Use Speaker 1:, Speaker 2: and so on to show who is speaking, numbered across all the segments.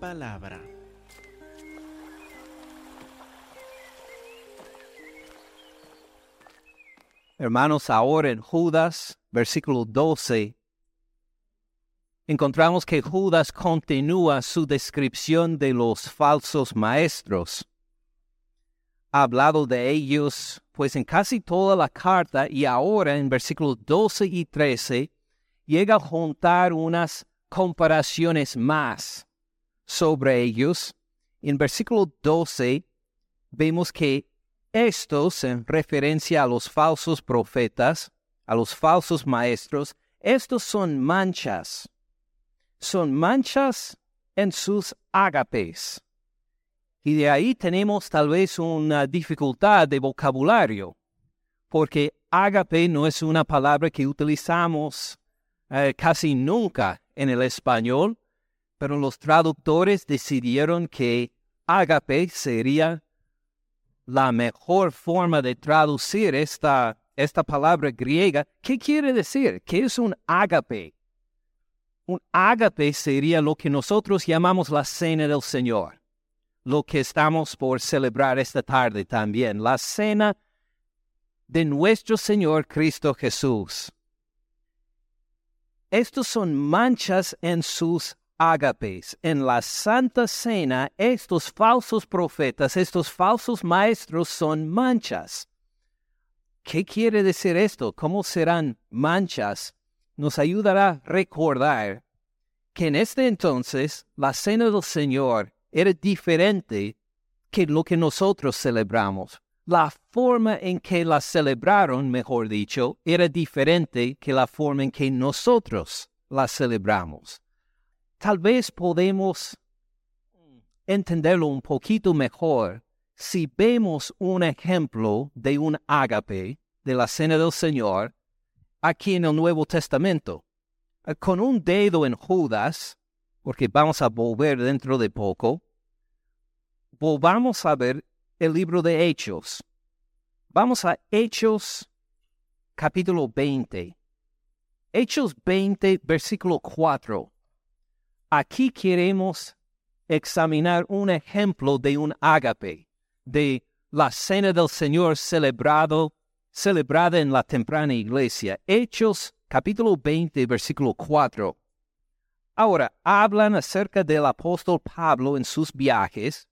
Speaker 1: palabra.
Speaker 2: Hermanos, ahora en Judas, versículo 12, encontramos que Judas continúa su descripción de los falsos maestros. Ha hablado de ellos, pues en casi toda la carta y ahora en versículos 12 y 13, llega a juntar unas comparaciones más sobre ellos. En versículo 12 vemos que estos, en referencia a los falsos profetas, a los falsos maestros, estos son manchas. Son manchas en sus ágapes. Y de ahí tenemos tal vez una dificultad de vocabulario, porque ágape no es una palabra que utilizamos eh, casi nunca en el español, pero los traductores decidieron que ágape sería la mejor forma de traducir esta, esta palabra griega. ¿Qué quiere decir? ¿Qué es un ágape? Un ágape sería lo que nosotros llamamos la cena del Señor, lo que estamos por celebrar esta tarde también, la cena de nuestro Señor Cristo Jesús. Estos son manchas en sus ágapes. En la Santa Cena, estos falsos profetas, estos falsos maestros son manchas. ¿Qué quiere decir esto? ¿Cómo serán manchas? Nos ayudará a recordar que en este entonces la Cena del Señor era diferente que lo que nosotros celebramos. La forma en que la celebraron, mejor dicho, era diferente que la forma en que nosotros la celebramos tal vez podemos entenderlo un poquito mejor si vemos un ejemplo de un ágape de la cena del Señor aquí en el Nuevo Testamento. Eh, con un dedo en Judas, porque vamos a volver dentro de poco, volvamos a ver el libro de Hechos. Vamos a Hechos capítulo 20. Hechos 20, versículo 4. Aquí queremos examinar un ejemplo de un ágape, de la cena del Señor celebrado, celebrada en la temprana iglesia. Hechos capítulo 20, versículo 4. Ahora, hablan acerca del apóstol Pablo en sus viajes.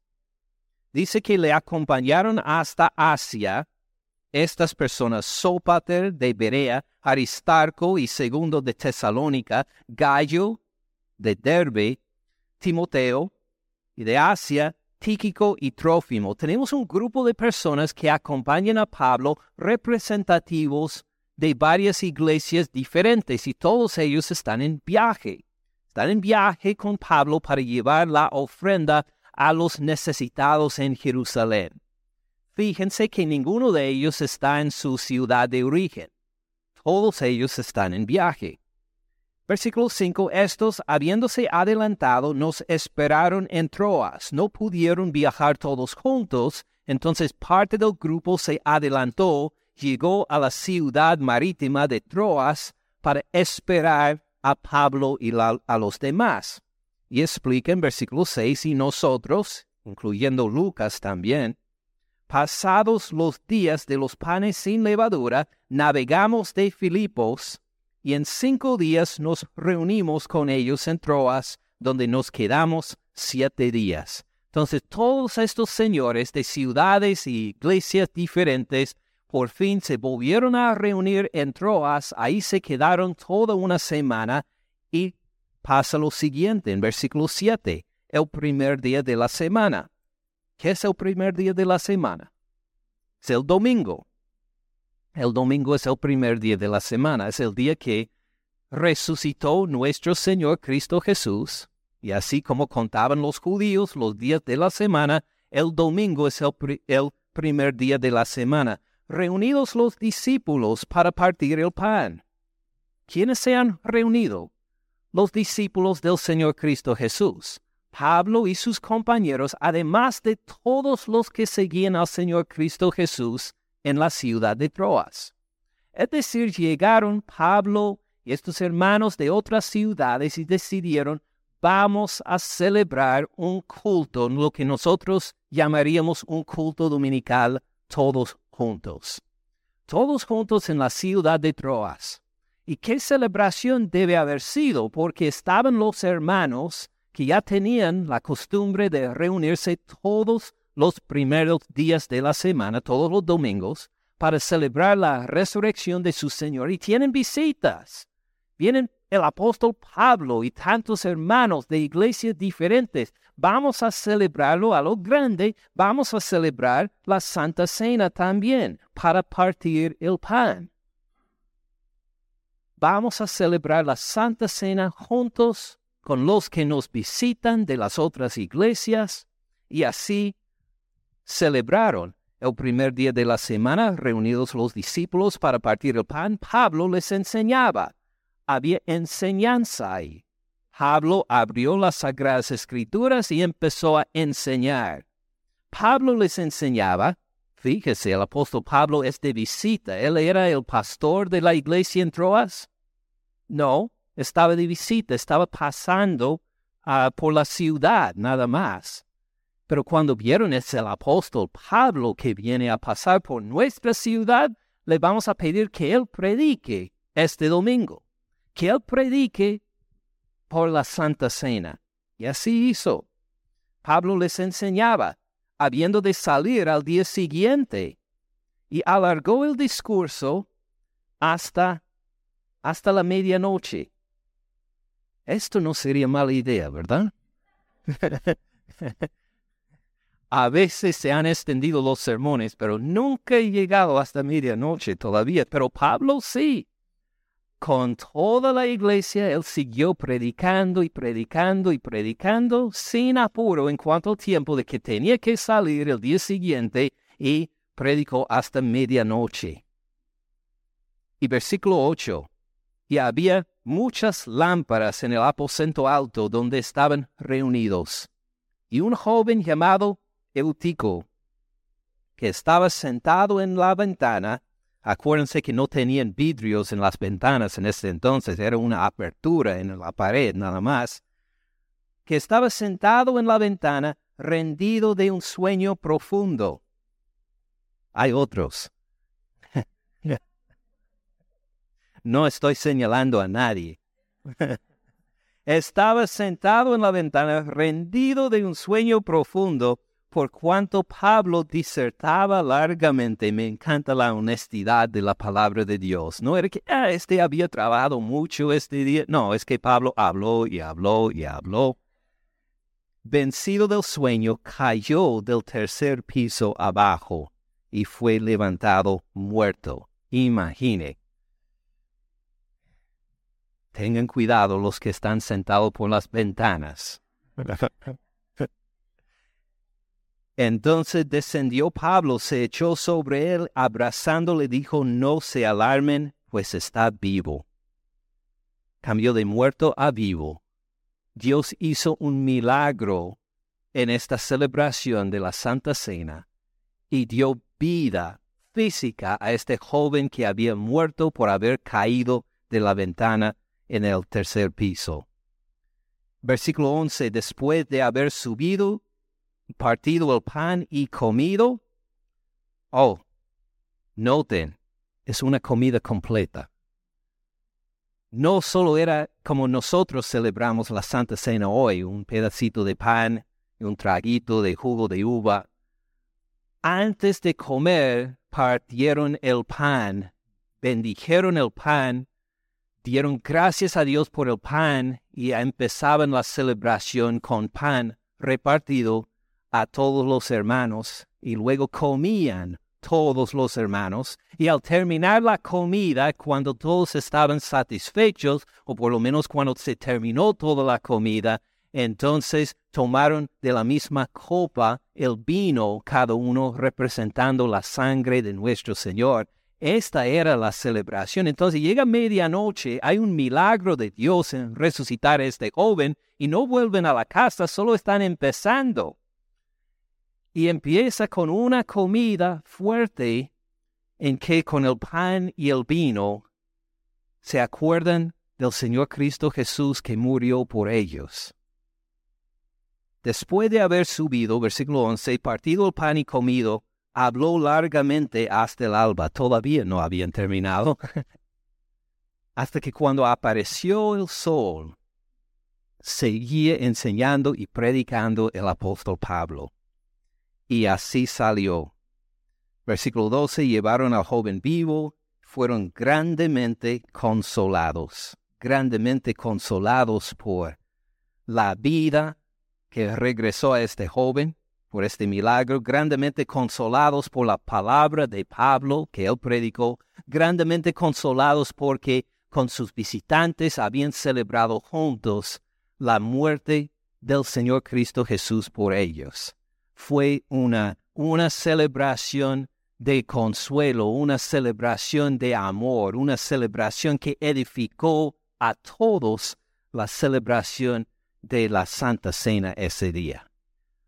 Speaker 2: Dice que le acompañaron hasta Asia estas personas, Sópater de Berea, Aristarco y Segundo de Tesalónica, Gallo de Derbe, Timoteo, y de Asia, Tíquico y Trófimo. Tenemos un grupo de personas que acompañan a Pablo, representativos de varias iglesias diferentes, y todos ellos están en viaje. Están en viaje con Pablo para llevar la ofrenda a los necesitados en Jerusalén. Fíjense que ninguno de ellos está en su ciudad de origen. Todos ellos están en viaje. Versículo 5. Estos, habiéndose adelantado, nos esperaron en Troas. No pudieron viajar todos juntos, entonces parte del grupo se adelantó, llegó a la ciudad marítima de Troas para esperar a Pablo y a los demás. Y explica en versículo 6, y nosotros, incluyendo Lucas también, pasados los días de los panes sin levadura, navegamos de Filipos y en cinco días nos reunimos con ellos en Troas, donde nos quedamos siete días. Entonces todos estos señores de ciudades y iglesias diferentes por fin se volvieron a reunir en Troas, ahí se quedaron toda una semana y pasa lo siguiente en versículo 7, el primer día de la semana. ¿Qué es el primer día de la semana? Es el domingo. El domingo es el primer día de la semana, es el día que resucitó nuestro Señor Cristo Jesús. Y así como contaban los judíos los días de la semana, el domingo es el, primer día de la semana. Reunidos los discípulos para partir el pan. ¿Quiénes se han reunido? Los discípulos del Señor Cristo Jesús. Pablo y sus compañeros, además de todos los que seguían al Señor Cristo Jesús, en la ciudad de Troas. Es decir, llegaron Pablo y estos hermanos de otras ciudades y decidieron, vamos a celebrar un culto, lo que nosotros llamaríamos un culto dominical, todos juntos. Todos juntos en la ciudad de Troas. ¿Y qué celebración debe haber sido? Porque estaban los hermanos que ya tenían la costumbre de reunirse todos los primeros días de la semana, todos los domingos, para celebrar la resurrección de su Señor. Y tienen visitas. Vienen el apóstol Pablo y tantos hermanos de iglesias diferentes. Vamos a celebrarlo a lo grande, vamos a celebrar la Santa Cena también para partir el pan. Vamos a celebrar la Santa Cena juntos con los que nos visitan de las otras iglesias y así celebraron el primer día de la semana reunidos los discípulos para partir el pan. Pablo les enseñaba había enseñanza ahí. Pablo abrió las sagradas escrituras y empezó a enseñar. Pablo les enseñaba, fíjese, el apóstol Pablo es de visita, él era el pastor de la iglesia en Troas. No, estaba de visita, estaba pasando ah, por la ciudad nada más. Pero cuando vieron es el apóstol Pablo que viene a pasar por nuestra ciudad, le vamos a pedir que él predique este domingo que él predique por la Santa Cena. Y así hizo. Pablo les enseñaba, habiendo de salir al día siguiente, y alargó el discurso hasta, hasta la medianoche. Esto no sería mala idea, ¿verdad? A veces se han extendido los sermones, pero nunca he llegado hasta medianoche todavía. Pero Pablo sí con toda la iglesia, él siguió predicando y predicando y predicando sin apuro en cuanto al tiempo de que tenía que salir el día siguiente y predicó hasta medianoche. Y versículo 8. Y había muchas lámparas en el aposento alto donde estaban reunidos. Y un joven llamado Eutico, que estaba sentado en la ventana, Acuérdense que no tenían vidrios en las ventanas en ese entonces, era una apertura en la pared nada más, que estaba sentado en la ventana rendido de un sueño profundo. Hay otros. no estoy señalando a nadie. estaba sentado en la ventana rendido de un sueño profundo por cuanto Pablo disertaba largamente, me encanta la honestidad de la palabra de Dios. No era que ah, este había trabajado mucho este día, no, es que Pablo habló y habló y habló. Vencido del sueño, cayó del tercer piso abajo y fue levantado muerto. Imagine. Tengan cuidado los que están sentados por las ventanas. Entonces descendió Pablo, se echó sobre él, abrazándole, dijo, no se alarmen, pues está vivo. Cambió de muerto a vivo. Dios hizo un milagro en esta celebración de la Santa Cena y dio vida física a este joven que había muerto por haber caído de la ventana en el tercer piso. Versículo 11. Después de haber subido, partido el pan y comido. Oh, noten, es una comida completa. No solo era como nosotros celebramos la Santa Cena hoy, un pedacito de pan y un traguito de jugo de uva. Antes de comer, partieron el pan, bendijeron el pan, dieron gracias a Dios por el pan y empezaban la celebración con pan repartido a todos los hermanos y luego comían todos los hermanos y al terminar la comida, cuando todos estaban satisfechos, o por lo menos cuando se terminó toda la comida, entonces tomaron de la misma copa el vino, cada uno representando la sangre de nuestro Señor. Esta era la celebración. Entonces llega medianoche, hay un milagro de Dios en resucitar a este joven y no vuelven a la casa, solo están empezando y empieza con una comida fuerte en que con el pan y el vino se acuerdan del Señor Cristo Jesús que murió por ellos. después de haber subido, versículo 11, partido el pan y comido, habló largamente hasta el alba. Todavía no habían terminado. hasta que cuando apareció el sol, seguía enseñando y predicando el apóstol Pablo. Y así salió. Versículo 12, llevaron al joven vivo, fueron grandemente consolados, grandemente consolados por la vida que regresó a este joven, por este milagro, grandemente consolados por la palabra de Pablo que él predicó, grandemente consolados porque con sus visitantes habían celebrado juntos la muerte del Señor Cristo Jesús por ellos. Fue una, una celebración de consuelo, una celebración de amor, una celebración que edificó a todos la celebración de la Santa Cena ese día.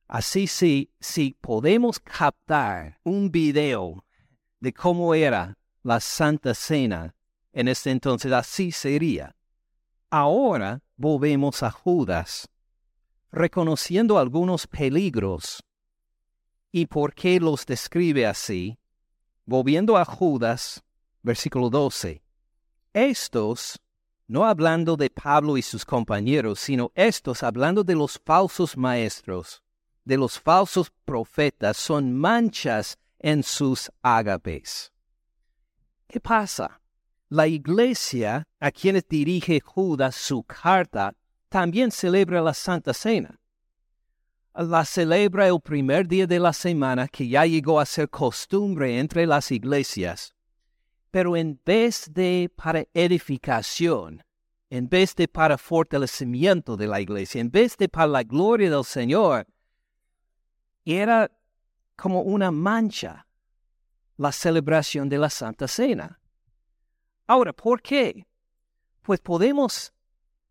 Speaker 2: Así si, si podemos captar un video de cómo era la Santa Cena en ese entonces, así sería. Ahora volvemos a Judas, reconociendo algunos peligros. ¿Y por qué los describe así? Volviendo a Judas, versículo 12. Estos, no hablando de Pablo y sus compañeros, sino estos hablando de los falsos maestros, de los falsos profetas, son manchas en sus ágapes. ¿Qué pasa? La iglesia a quienes dirige Judas su carta también celebra la Santa Cena. La celebra el primer día de la semana que ya llegó a ser costumbre entre las iglesias. Pero en vez de para edificación, en vez de para fortalecimiento de la iglesia, en vez de para la gloria del Señor, era como una mancha la celebración de la Santa Cena. Ahora, ¿por qué? Pues podemos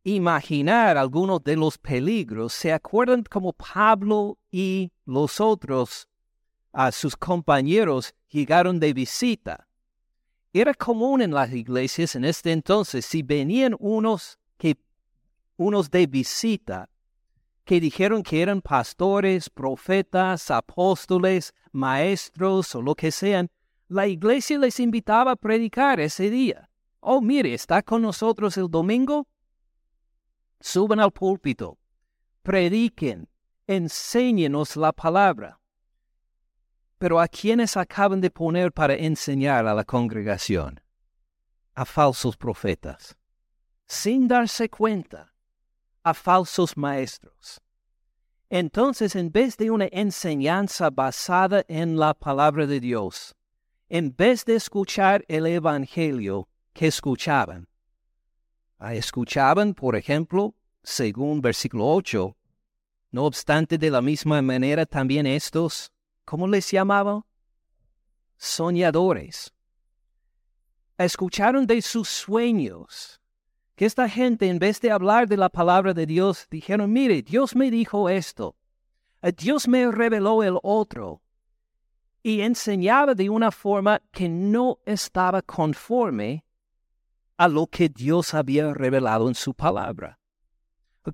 Speaker 2: imaginar algunos de los peligros. ¿Se acuerdan como Pablo y los otros, a sus compañeros, llegaron de visita? Era común en las iglesias en este entonces, si venían unos que unos de visita, que dijeron que eran pastores, profetas, apóstoles, maestros o lo que sean, la iglesia les invitaba a predicar ese día. Oh, mire, está con nosotros el domingo. Suban al púlpito, prediquen, enséñenos la palabra. Pero ¿a quiénes acaban de poner para enseñar a la congregación? A falsos profetas, sin darse cuenta, a falsos maestros. Entonces, en vez de una enseñanza basada en la palabra de Dios, en vez de escuchar el Evangelio, que escuchaban. Ah, escuchaban, por ejemplo, según versículo 8, no obstante de la misma manera también estos, ¿cómo les llamaban? Soñadores. Escucharon de sus sueños, que esta gente en vez de hablar de la palabra de Dios, dijeron, mire, Dios me dijo esto, Dios me reveló el otro, y enseñaba de una forma que no estaba conforme a lo que Dios había revelado en su palabra.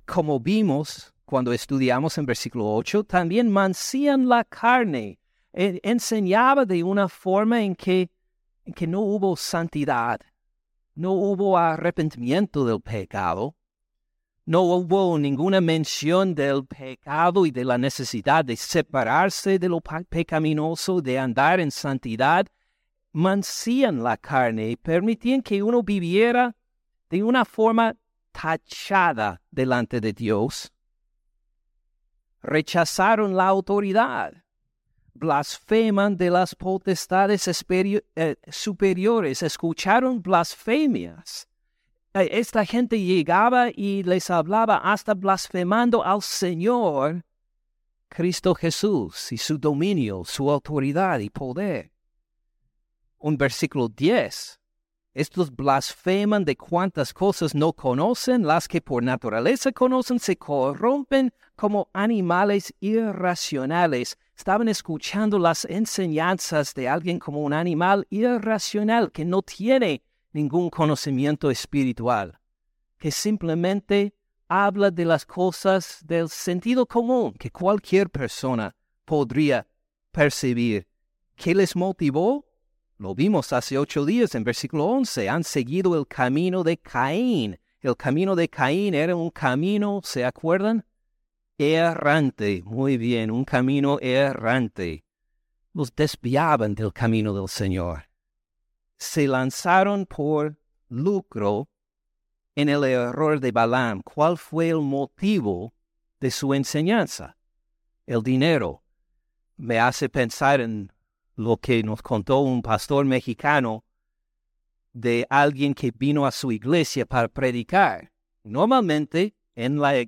Speaker 2: Como vimos cuando estudiamos en versículo 8, también mancían la carne, enseñaba de una forma en que, en que no hubo santidad, no hubo arrepentimiento del pecado, no hubo ninguna mención del pecado y de la necesidad de separarse de lo pecaminoso, de andar en santidad, mancían la carne y permitían que uno viviera de una forma tachada delante de Dios. Rechazaron la autoridad, blasfeman de las potestades eh, superiores, escucharon blasfemias. Eh, esta gente llegaba y les hablaba hasta blasfemando al Señor, Cristo Jesús y su dominio, su autoridad y poder un versículo 10. Estos blasfeman de cuantas cosas no conocen, las que por naturaleza conocen se corrompen como animales irracionales. Estaban escuchando las enseñanzas de alguien como un animal irracional que no tiene ningún conocimiento espiritual, que simplemente habla de las cosas del sentido común que cualquier persona podría percibir. ¿Qué les motivó? Lo vimos hace ocho días en versículo 11. Han seguido el camino de Caín. El camino de Caín era un camino, ¿se acuerdan? Errante. Muy bien, un camino errante. Los desviaban del camino del Señor. Se lanzaron por lucro en el error de Balaam. ¿Cuál fue el motivo de su enseñanza? El dinero. Me hace pensar en lo que nos contó un pastor mexicano de alguien que vino a su iglesia para predicar. Normalmente, en la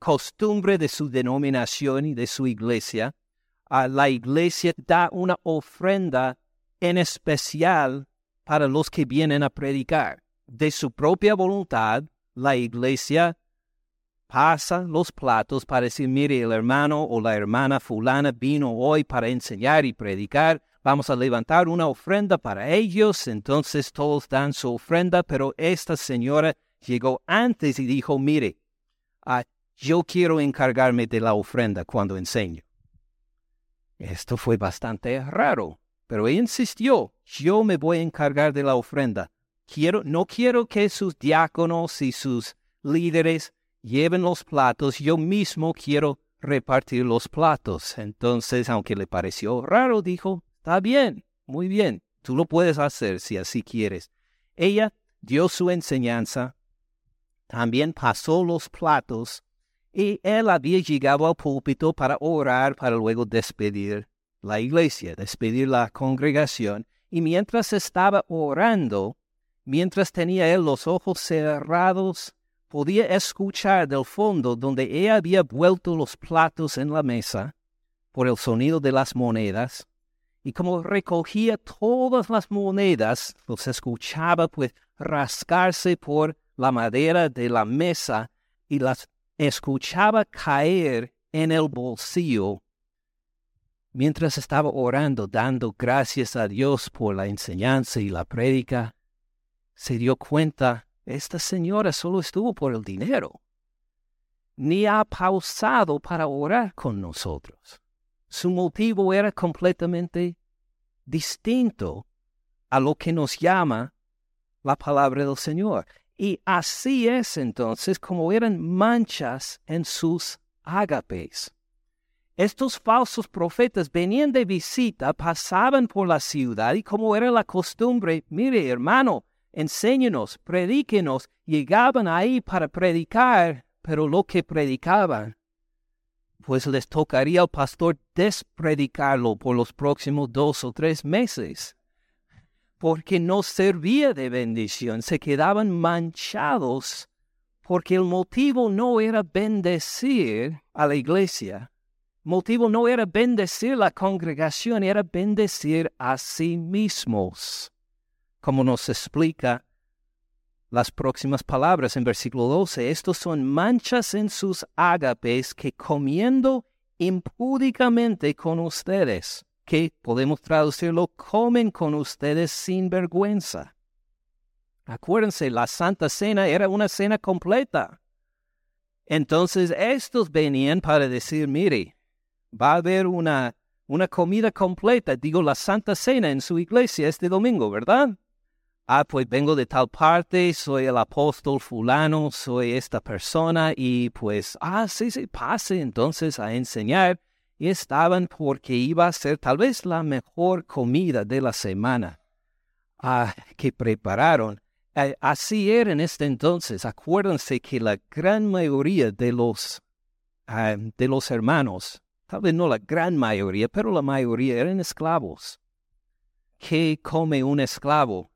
Speaker 2: costumbre de su denominación y de su iglesia, a la iglesia da una ofrenda en especial para los que vienen a predicar. De su propia voluntad, la iglesia pasa los platos para decir, mire, el hermano o la hermana fulana vino hoy para enseñar y predicar vamos a levantar una ofrenda para ellos, entonces todos dan su ofrenda, pero esta señora llegó antes y dijo, mire, ah, yo quiero encargarme de la ofrenda cuando enseño. Esto fue bastante raro, pero ella insistió, yo me voy a encargar de la ofrenda. Quiero, no quiero que sus diáconos y sus líderes lleven los platos, yo mismo quiero repartir los platos. Entonces, aunque le pareció raro, dijo, Está bien, muy bien, tú lo puedes hacer si así quieres. Ella dio su enseñanza, también pasó los platos, y él había llegado al púlpito para orar, para luego despedir la iglesia, despedir la congregación, y mientras estaba orando, mientras tenía él los ojos cerrados, podía escuchar del fondo donde ella había vuelto los platos en la mesa, por el sonido de las monedas, y como recogía todas las monedas, los escuchaba pues rascarse por la madera de la mesa y las escuchaba caer en el bolsillo mientras estaba orando, dando gracias a Dios por la enseñanza y la prédica, se dio cuenta, esta señora solo estuvo por el dinero, ni ha pausado para orar con nosotros. Su motivo era completamente distinto a lo que nos llama la palabra del Señor. Y así es entonces como eran manchas en sus ágapes. Estos falsos profetas venían de visita, pasaban por la ciudad y como era la costumbre, mire hermano, enséñenos, predíquenos, llegaban ahí para predicar, pero lo que predicaban pues les tocaría al pastor despredicarlo por los próximos dos o tres meses, porque no servía de bendición, se quedaban manchados, porque el motivo no era bendecir a la iglesia, motivo no era bendecir la congregación, era bendecir a sí mismos, como nos explica las próximas palabras en versículo 12. Estos son manchas en sus ágapes que comiendo impúdicamente con ustedes, que podemos traducirlo, comen con ustedes sin vergüenza. Acuérdense, la Santa Cena era una cena completa. Entonces estos venían para decir, mire, va a haber una, una comida completa, digo, la Santa Cena en su iglesia este domingo, ¿verdad? Ah, pues vengo de tal parte, soy el apóstol fulano, soy esta persona y pues, ah, sí, sí, pase entonces a enseñar. Y estaban porque iba a ser tal vez la mejor comida de la semana ah, que prepararon. Eh, así era en este entonces. Acuérdense que la gran mayoría de los, ah, de los hermanos, tal vez no la gran mayoría, pero la mayoría eran esclavos. ¿Qué come un esclavo?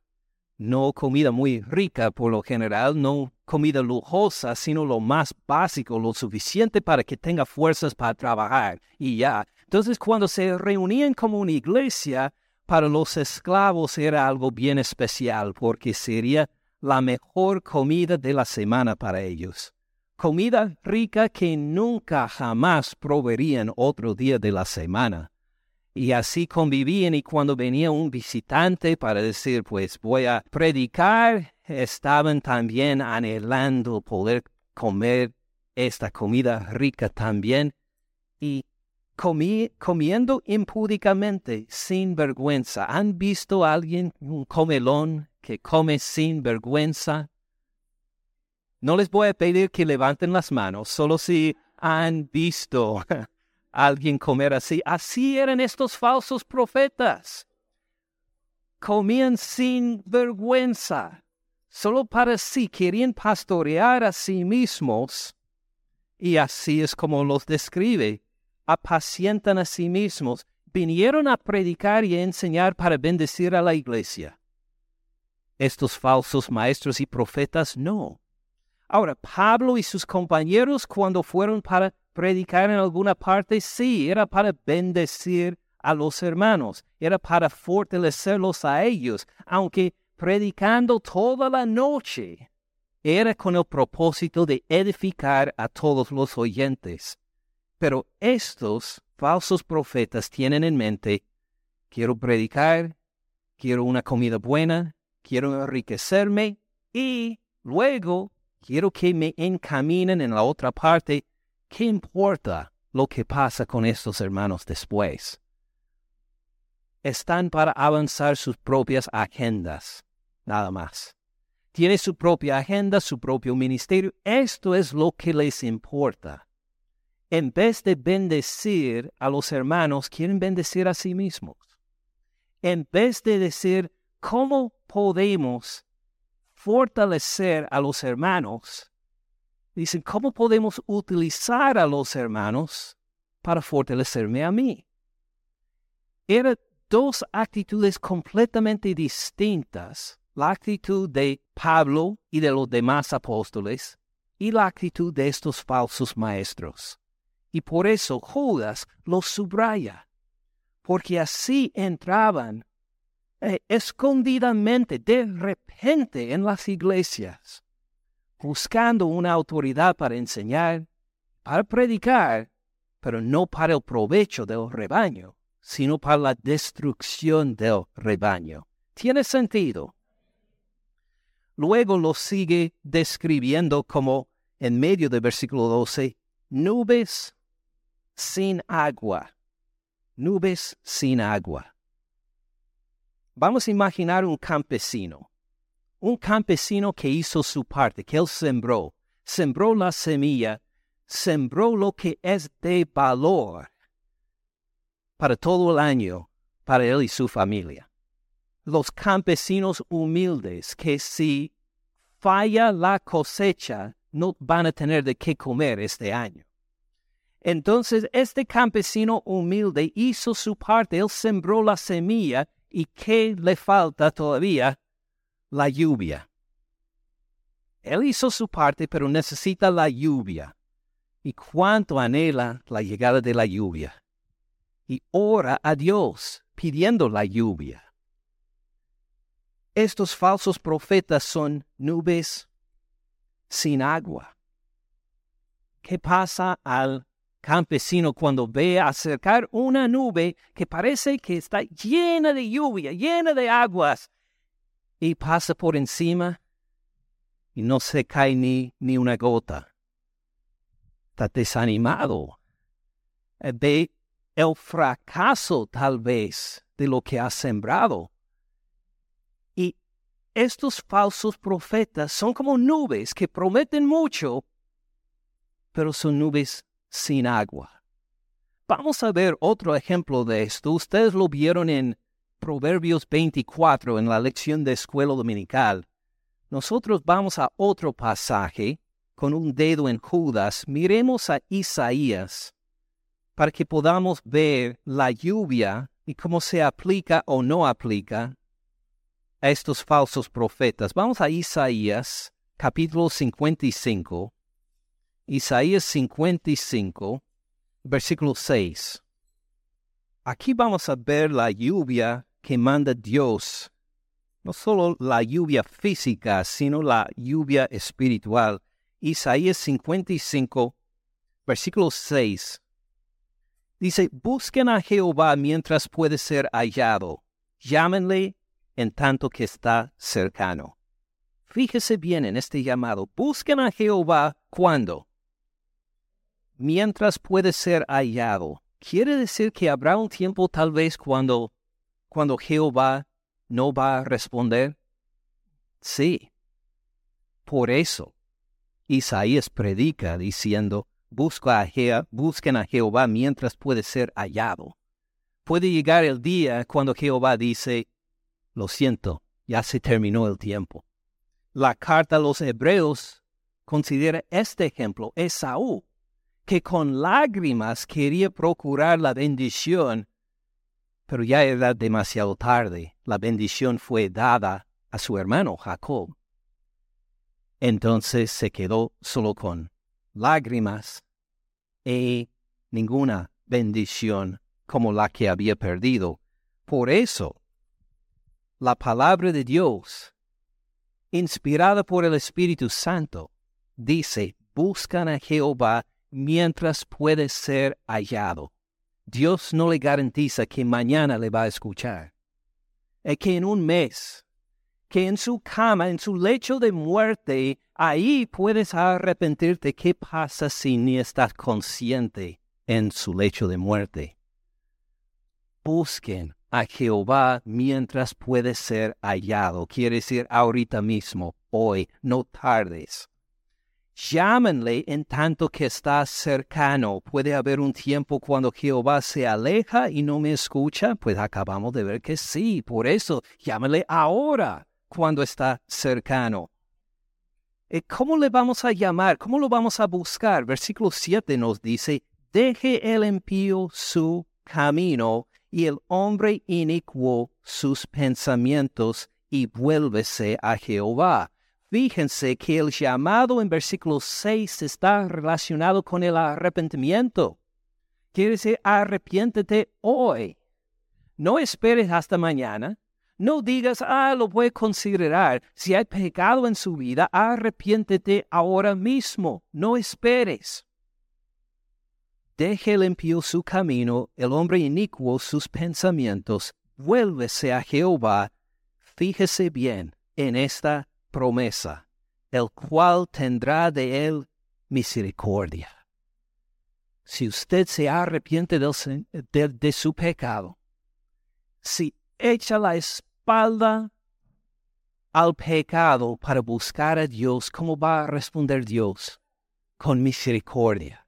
Speaker 2: No comida muy rica por lo general, no comida lujosa, sino lo más básico, lo suficiente para que tenga fuerzas para trabajar y ya. Entonces cuando se reunían como una iglesia, para los esclavos era algo bien especial porque sería la mejor comida de la semana para ellos. Comida rica que nunca jamás proveerían otro día de la semana y así convivían y cuando venía un visitante para decir pues voy a predicar, estaban también anhelando poder comer esta comida rica también, y comiendo impúdicamente, sin vergüenza. ¿Han visto a alguien, un comelón, que come sin vergüenza? No les voy a pedir que levanten las manos, solo si han visto alguien comer así. Así eran estos falsos profetas. Comían sin vergüenza, solo para sí, querían pastorear a sí mismos. Y así es como los describe apacientan a sí mismos, vinieron a predicar y a enseñar para bendecir a la iglesia. Estos falsos maestros y profetas no. Ahora, Pablo y sus compañeros cuando fueron para predicar en alguna parte, sí, era para bendecir a los hermanos, era para fortalecerlos a ellos, aunque predicando toda la noche, era con el propósito de edificar a todos los oyentes. Pero estos falsos profetas tienen en mente, quiero predicar, quiero una comida buena, quiero enriquecerme y luego quiero que me encaminen en la otra parte. ¿Qué importa lo que pasa con estos hermanos después? Están para avanzar sus propias agendas, nada más. Tiene su propia agenda, su propio ministerio. Esto es lo que les importa en vez de bendecir a los hermanos, quieren bendecir a sí mismos. En vez de decir cómo podemos fortalecer a los hermanos, dicen cómo podemos utilizar a los hermanos para fortalecerme a mí. Eran dos actitudes completamente distintas, la actitud de Pablo y de los demás apóstoles y la actitud de estos falsos maestros. Y por eso Judas los subraya, porque así entraban eh, escondidamente, de repente en las iglesias, buscando una autoridad para enseñar, para predicar, pero no para el provecho del rebaño, sino para la destrucción del rebaño. ¿Tiene sentido? Luego lo sigue describiendo como, en medio del versículo 12, nubes sin agua. Nubes sin agua. Vamos a imaginar un campesino. Un campesino que hizo su parte, que él sembró. Sembró la semilla, sembró lo que es de valor para todo el año, para él y su familia. Los campesinos humildes que si falla la cosecha no van a tener de qué comer este año. Entonces este campesino humilde hizo su parte, él sembró la semilla y ¿qué le falta todavía? La lluvia. Él hizo su parte, pero necesita la lluvia. ¿Y cuánto anhela la llegada de la lluvia? Y ora a Dios pidiendo la lluvia. Estos falsos profetas son nubes sin agua. ¿Qué pasa al campesino cuando ve acercar una nube que parece que está llena de lluvia, llena de aguas, y pasa por encima y no se cae ni, ni una gota. Está desanimado. Eh, ve el fracaso tal vez de lo que ha sembrado. Y estos falsos profetas son como nubes que prometen mucho, pero son nubes sin agua. Vamos a ver otro ejemplo de esto. Ustedes lo vieron en Proverbios 24 en la lección de escuela dominical. Nosotros vamos a otro pasaje con un dedo en Judas. Miremos a Isaías para que podamos ver la lluvia y cómo se aplica o no aplica a estos falsos profetas. Vamos a Isaías capítulo 55. Isaías 55, versículo 6. Aquí vamos a ver la lluvia que manda Dios, no solo la lluvia física, sino la lluvia espiritual. Isaías 55, versículo 6. Dice, busquen a Jehová mientras puede ser hallado, llámenle en tanto que está cercano. Fíjese bien en este llamado, busquen a Jehová cuando mientras puede ser hallado. Quiere decir que habrá un tiempo tal vez cuando, cuando Jehová no va a responder. Sí. Por eso, Isaías predica diciendo, Busca a busquen a Jehová mientras puede ser hallado. Puede llegar el día cuando Jehová dice, lo siento, ya se terminó el tiempo. La carta a los hebreos considera este ejemplo, Esaú, que con lágrimas quería procurar la bendición, pero ya era demasiado tarde. La bendición fue dada a su hermano Jacob. Entonces se quedó solo con lágrimas y ninguna bendición como la que había perdido. Por eso, la palabra de Dios, inspirada por el Espíritu Santo, dice, buscan a Jehová mientras puede ser hallado. Dios no le garantiza que mañana le va a escuchar. Es que en un mes, que en su cama, en su lecho de muerte, ahí puedes arrepentirte. ¿Qué pasa si ni estás consciente en su lecho de muerte? Busquen a Jehová mientras puede ser hallado. Quiere decir ahorita mismo, hoy, no tardes. Llámenle en tanto que está cercano. Puede haber un tiempo cuando Jehová se aleja y no me escucha. Pues acabamos de ver que sí. Por eso, llámenle ahora cuando está cercano. ¿Y ¿Cómo le vamos a llamar? ¿Cómo lo vamos a buscar? Versículo 7 nos dice, deje el impío su camino y el hombre inicuo sus pensamientos y vuélvese a Jehová. Fíjense que el llamado en versículo 6 está relacionado con el arrepentimiento. Quiere decir, arrepiéntete hoy. No esperes hasta mañana. No digas, ah, lo voy a considerar. Si hay pecado en su vida, arrepiéntete ahora mismo. No esperes. Deje el impío su camino, el hombre inicuo sus pensamientos, vuélvese a Jehová, fíjese bien en esta promesa, el cual tendrá de él misericordia. Si usted se arrepiente de, su pecado, si echa la espalda al pecado para buscar a Dios, ¿cómo va a responder Dios? Con misericordia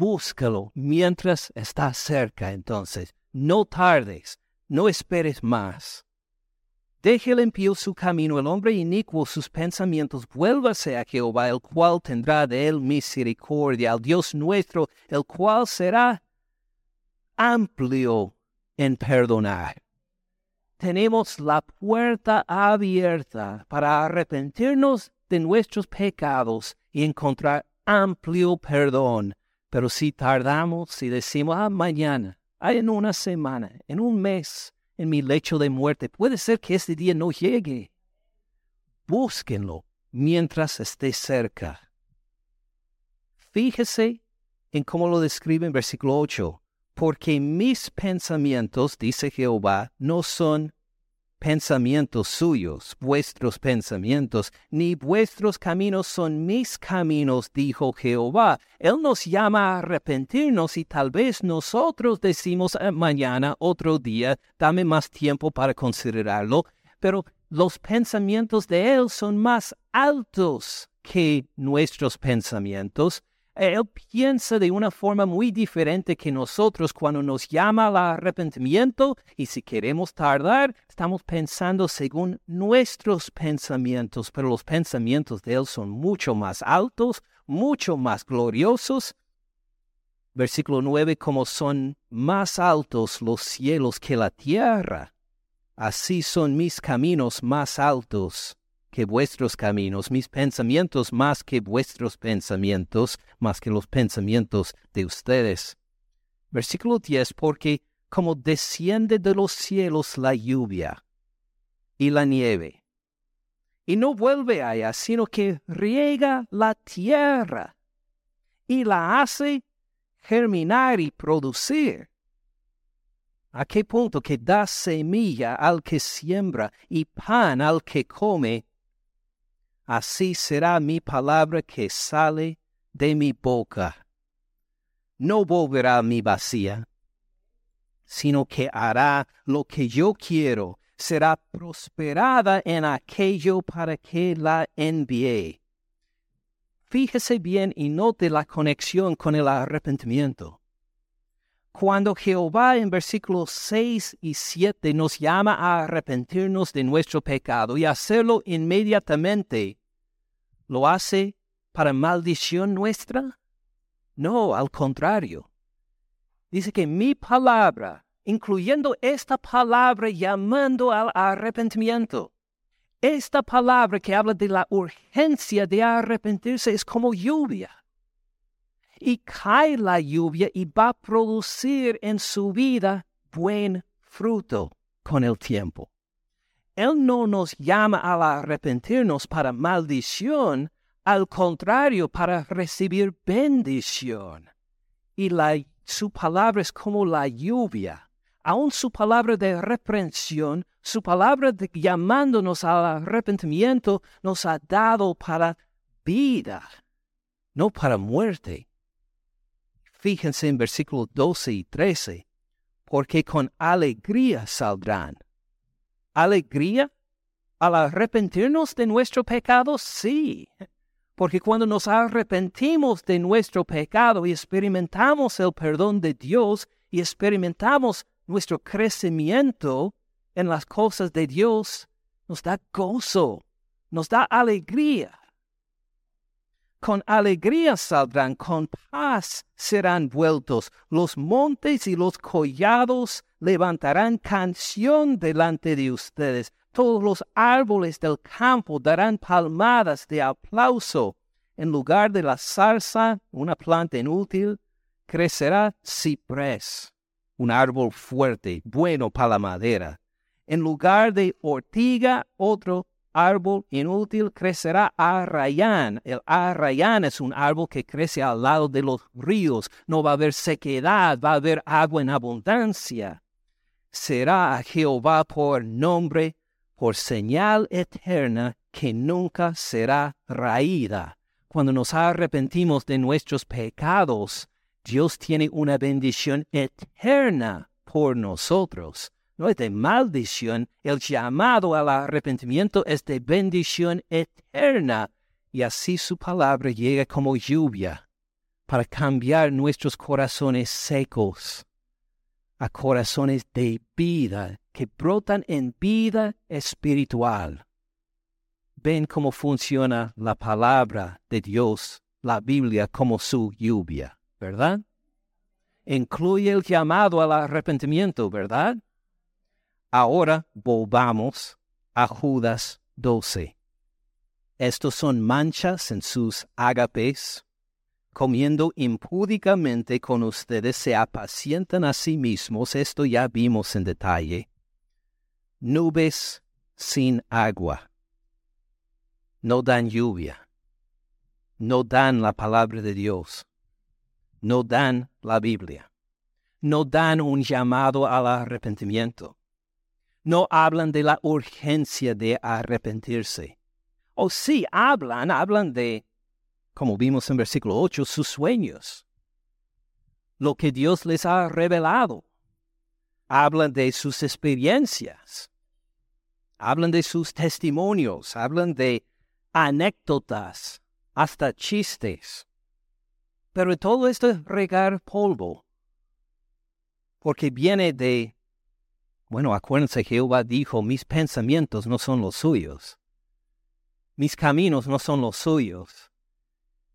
Speaker 2: búscalo mientras está cerca entonces. No tardes, no esperes más. Deje el su camino, el hombre inicuo sus pensamientos, vuélvase a Jehová, el cual tendrá de él misericordia, al Dios nuestro, el cual será amplio en perdonar. Tenemos la puerta abierta para arrepentirnos de nuestros pecados y encontrar amplio perdón pero si tardamos, si decimos, ah, mañana, ah, en una semana, en un mes, en mi lecho de muerte, puede ser que este día no llegue. Búsquenlo mientras esté cerca. Fíjese en cómo lo describe en versículo 8. Porque mis pensamientos, dice Jehová, no son pensamientos suyos, vuestros pensamientos, ni vuestros caminos son mis caminos, dijo Jehová. Él nos llama a arrepentirnos y tal vez nosotros decimos ah, mañana, otro día, dame más tiempo para considerarlo, pero los pensamientos de Él son más altos que nuestros pensamientos él piensa de una forma muy diferente que nosotros cuando nos llama al arrepentimiento y si queremos tardar, estamos pensando según nuestros pensamientos, pero los pensamientos de Él son mucho más altos, mucho más gloriosos. Versículo 9, como son más altos los cielos que la tierra, así son mis caminos más altos que vuestros caminos, mis pensamientos más que vuestros pensamientos, más que los pensamientos de ustedes. Versículo 10, porque como desciende de los cielos la lluvia y la nieve, y no vuelve allá, sino que riega la tierra y la hace germinar y producir. ¿A qué punto que da semilla al que siembra y pan al que come? Así será mi palabra que sale de mi boca. no volverá a mi vacía, sino que hará lo que yo quiero, será prosperada en aquello para que la envié. Fíjese bien y note la conexión con el arrepentimiento. Cuando Jehová en versículos 6 y 7 nos llama a arrepentirnos de nuestro pecado y hacerlo inmediatamente, ¿lo hace para maldición nuestra? No, al contrario. Dice que mi palabra, incluyendo esta palabra llamando al arrepentimiento, esta palabra que habla de la urgencia de arrepentirse es como lluvia. Y cae la lluvia y va a producir en su vida buen fruto con el tiempo. Él no nos llama al arrepentirnos para maldición, al contrario, para recibir bendición. Y su palabra es como la lluvia aún su palabra de reprensión, su palabra de llamándonos al arrepentimiento, nos ha dado para vida, no para muerte. Fíjense en versículos 12 y 13, porque con alegría saldrán. ¿Alegría? ¿Al arrepentirnos de nuestro pecado? Sí. Porque cuando nos arrepentimos de nuestro pecado y experimentamos el perdón de Dios y experimentamos nuestro crecimiento en las cosas de Dios nos da gozo, nos da alegría. Con alegría saldrán, con paz serán vueltos. Los montes y los collados levantarán canción delante de ustedes. Todos los árboles del campo darán palmadas de aplauso. En lugar de la zarza, una planta inútil, crecerá ciprés un árbol fuerte, bueno para la madera. En lugar de ortiga, otro árbol inútil crecerá arrayán. El arrayán es un árbol que crece al lado de los ríos. No va a haber sequedad, va a haber agua en abundancia. Será Jehová por nombre, por señal eterna que nunca será raída. Cuando nos arrepentimos de nuestros pecados, Dios tiene una bendición eterna por nosotros. No es de maldición, el llamado al arrepentimiento es de bendición eterna. Y así su palabra llega como lluvia para cambiar nuestros corazones secos a corazones de vida que brotan en vida espiritual. Ven cómo funciona la palabra de Dios, la Biblia, como su lluvia. ¿verdad? Incluye el llamado al arrepentimiento, ¿verdad? Ahora volvamos a Judas 12. Estos son manchas en sus ágapes. Comiendo impúdicamente con ustedes se apacientan a sí mismos, esto ya vimos en detalle. Nubes sin agua. No dan lluvia. No dan la palabra de Dios no dan la Biblia, no dan un llamado al arrepentimiento, no hablan de la urgencia de arrepentirse. O sí, hablan, hablan de, como vimos en versículo 8, sus sueños, lo que Dios les ha revelado. Hablan de sus experiencias, hablan de sus testimonios, hablan de anécdotas, hasta chistes. Pero todo esto es regar polvo, porque viene de, bueno, acuérdense, Jehová dijo, mis pensamientos no son los suyos, mis caminos no son los suyos,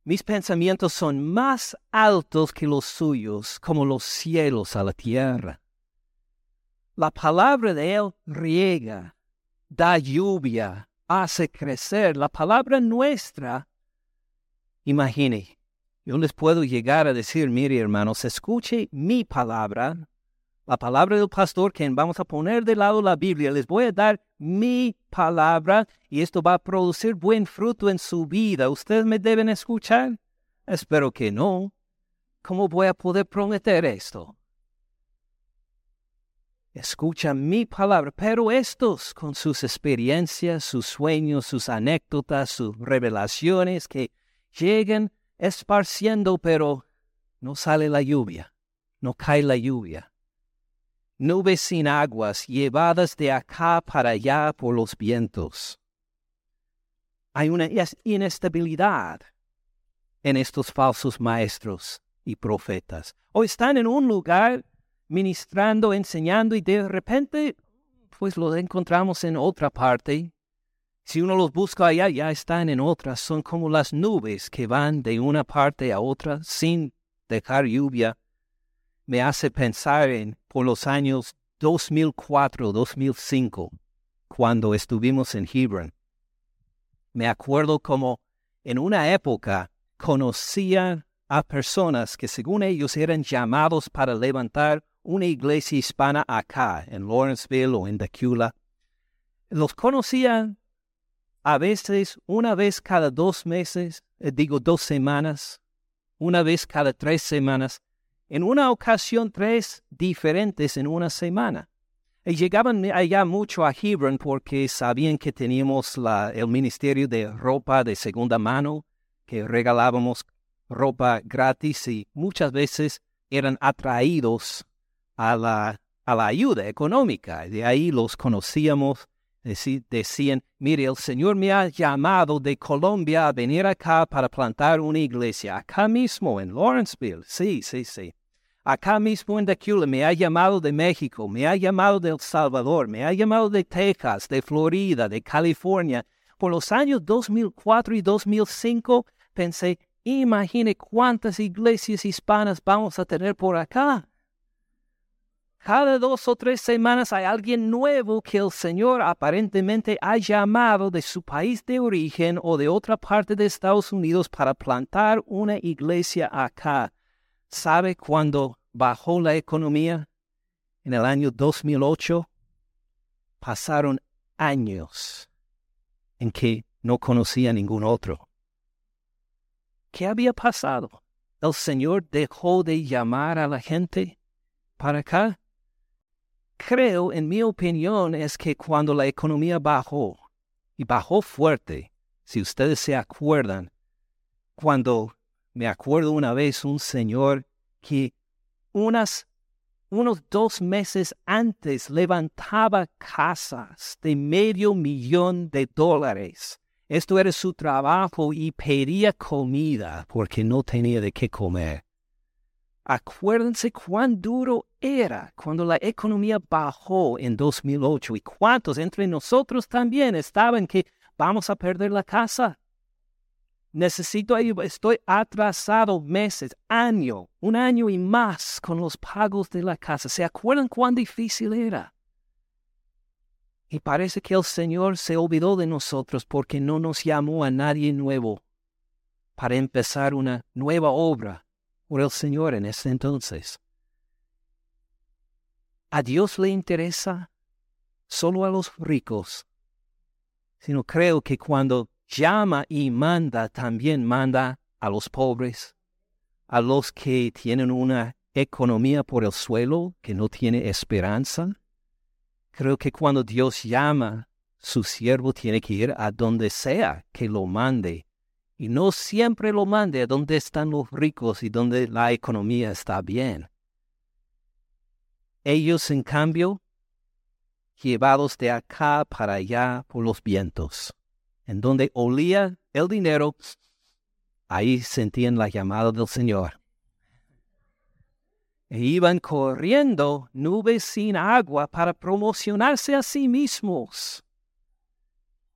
Speaker 2: mis pensamientos son más altos que los suyos, como los cielos a la tierra. La palabra de Él riega, da lluvia, hace crecer. La palabra nuestra, imagine, yo les puedo llegar a decir, mire hermanos, escuche mi palabra, la palabra del pastor, que vamos a poner de lado la Biblia. Les voy a dar mi palabra y esto va a producir buen fruto en su vida. ¿Ustedes me deben escuchar? Espero que no. ¿Cómo voy a poder prometer esto? Escucha mi palabra, pero estos con sus experiencias, sus sueños, sus anécdotas, sus revelaciones que lleguen esparciendo, pero no sale la lluvia, no cae la lluvia. Nubes sin aguas llevadas de acá para allá por los vientos. Hay una inestabilidad en estos falsos maestros y profetas. O están en un lugar ministrando, enseñando y de repente pues los encontramos en otra parte. Si uno los busca allá, ya están en otra. Son como las nubes que van de una parte a otra sin dejar lluvia. Me hace pensar en por los años 2004-2005, cuando estuvimos en Hebron. Me acuerdo como en una época conocían a personas que según ellos eran llamados para levantar una iglesia hispana acá, en Lawrenceville o en Dacula. Los conocían a veces una vez cada dos meses, eh, digo dos semanas, una vez cada tres semanas, en una ocasión tres diferentes en una semana. Y llegaban allá mucho a Hebron porque sabían que teníamos la, el ministerio de ropa de segunda mano, que regalábamos ropa gratis y muchas veces eran atraídos a la, a la ayuda económica. De ahí los conocíamos. Decían, mire, el Señor me ha llamado de Colombia a venir acá para plantar una iglesia, acá mismo en Lawrenceville. Sí, sí, sí. Acá mismo en Dacula me ha llamado de México, me ha llamado de El Salvador, me ha llamado de Texas, de Florida, de California. Por los años 2004 y 2005 pensé, imagine cuántas iglesias hispanas vamos a tener por acá. Cada dos o tres semanas hay alguien nuevo que el Señor aparentemente ha llamado de su país de origen o de otra parte de Estados Unidos para plantar una iglesia acá. ¿Sabe cuándo bajó la economía? En el año 2008 pasaron años en que no conocía ningún otro. ¿Qué había pasado? ¿El Señor dejó de llamar a la gente para acá? Creo, en mi opinión, es que cuando la economía bajó, y bajó fuerte, si ustedes se acuerdan, cuando me acuerdo una vez un señor que unas, unos dos meses antes levantaba casas de medio millón de dólares. Esto era su trabajo y pedía comida porque no tenía de qué comer. Acuérdense cuán duro era cuando la economía bajó en 2008 y cuántos entre nosotros también estaban que vamos a perder la casa. Necesito, estoy atrasado meses, año, un año y más con los pagos de la casa. ¿Se acuerdan cuán difícil era? Y parece que el Señor se olvidó de nosotros porque no nos llamó a nadie nuevo para empezar una nueva obra por el Señor en ese entonces. A Dios le interesa solo a los ricos, sino creo que cuando llama y manda, también manda a los pobres, a los que tienen una economía por el suelo, que no tiene esperanza. Creo que cuando Dios llama, su siervo tiene que ir a donde sea que lo mande y no siempre lo mande a donde están los ricos y donde la economía está bien. Ellos, en cambio, llevados de acá para allá por los vientos, en donde olía el dinero, ahí sentían la llamada del Señor. E iban corriendo nubes sin agua para promocionarse a sí mismos,